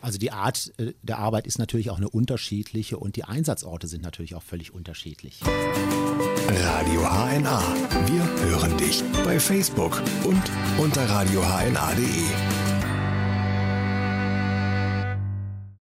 Also die Art äh, der Arbeit ist natürlich auch eine unterschiedliche und die Einsatzorte sind natürlich auch völlig unterschiedlich. Radio HNA. Wir hören dich bei Facebook und unter radiohna.de.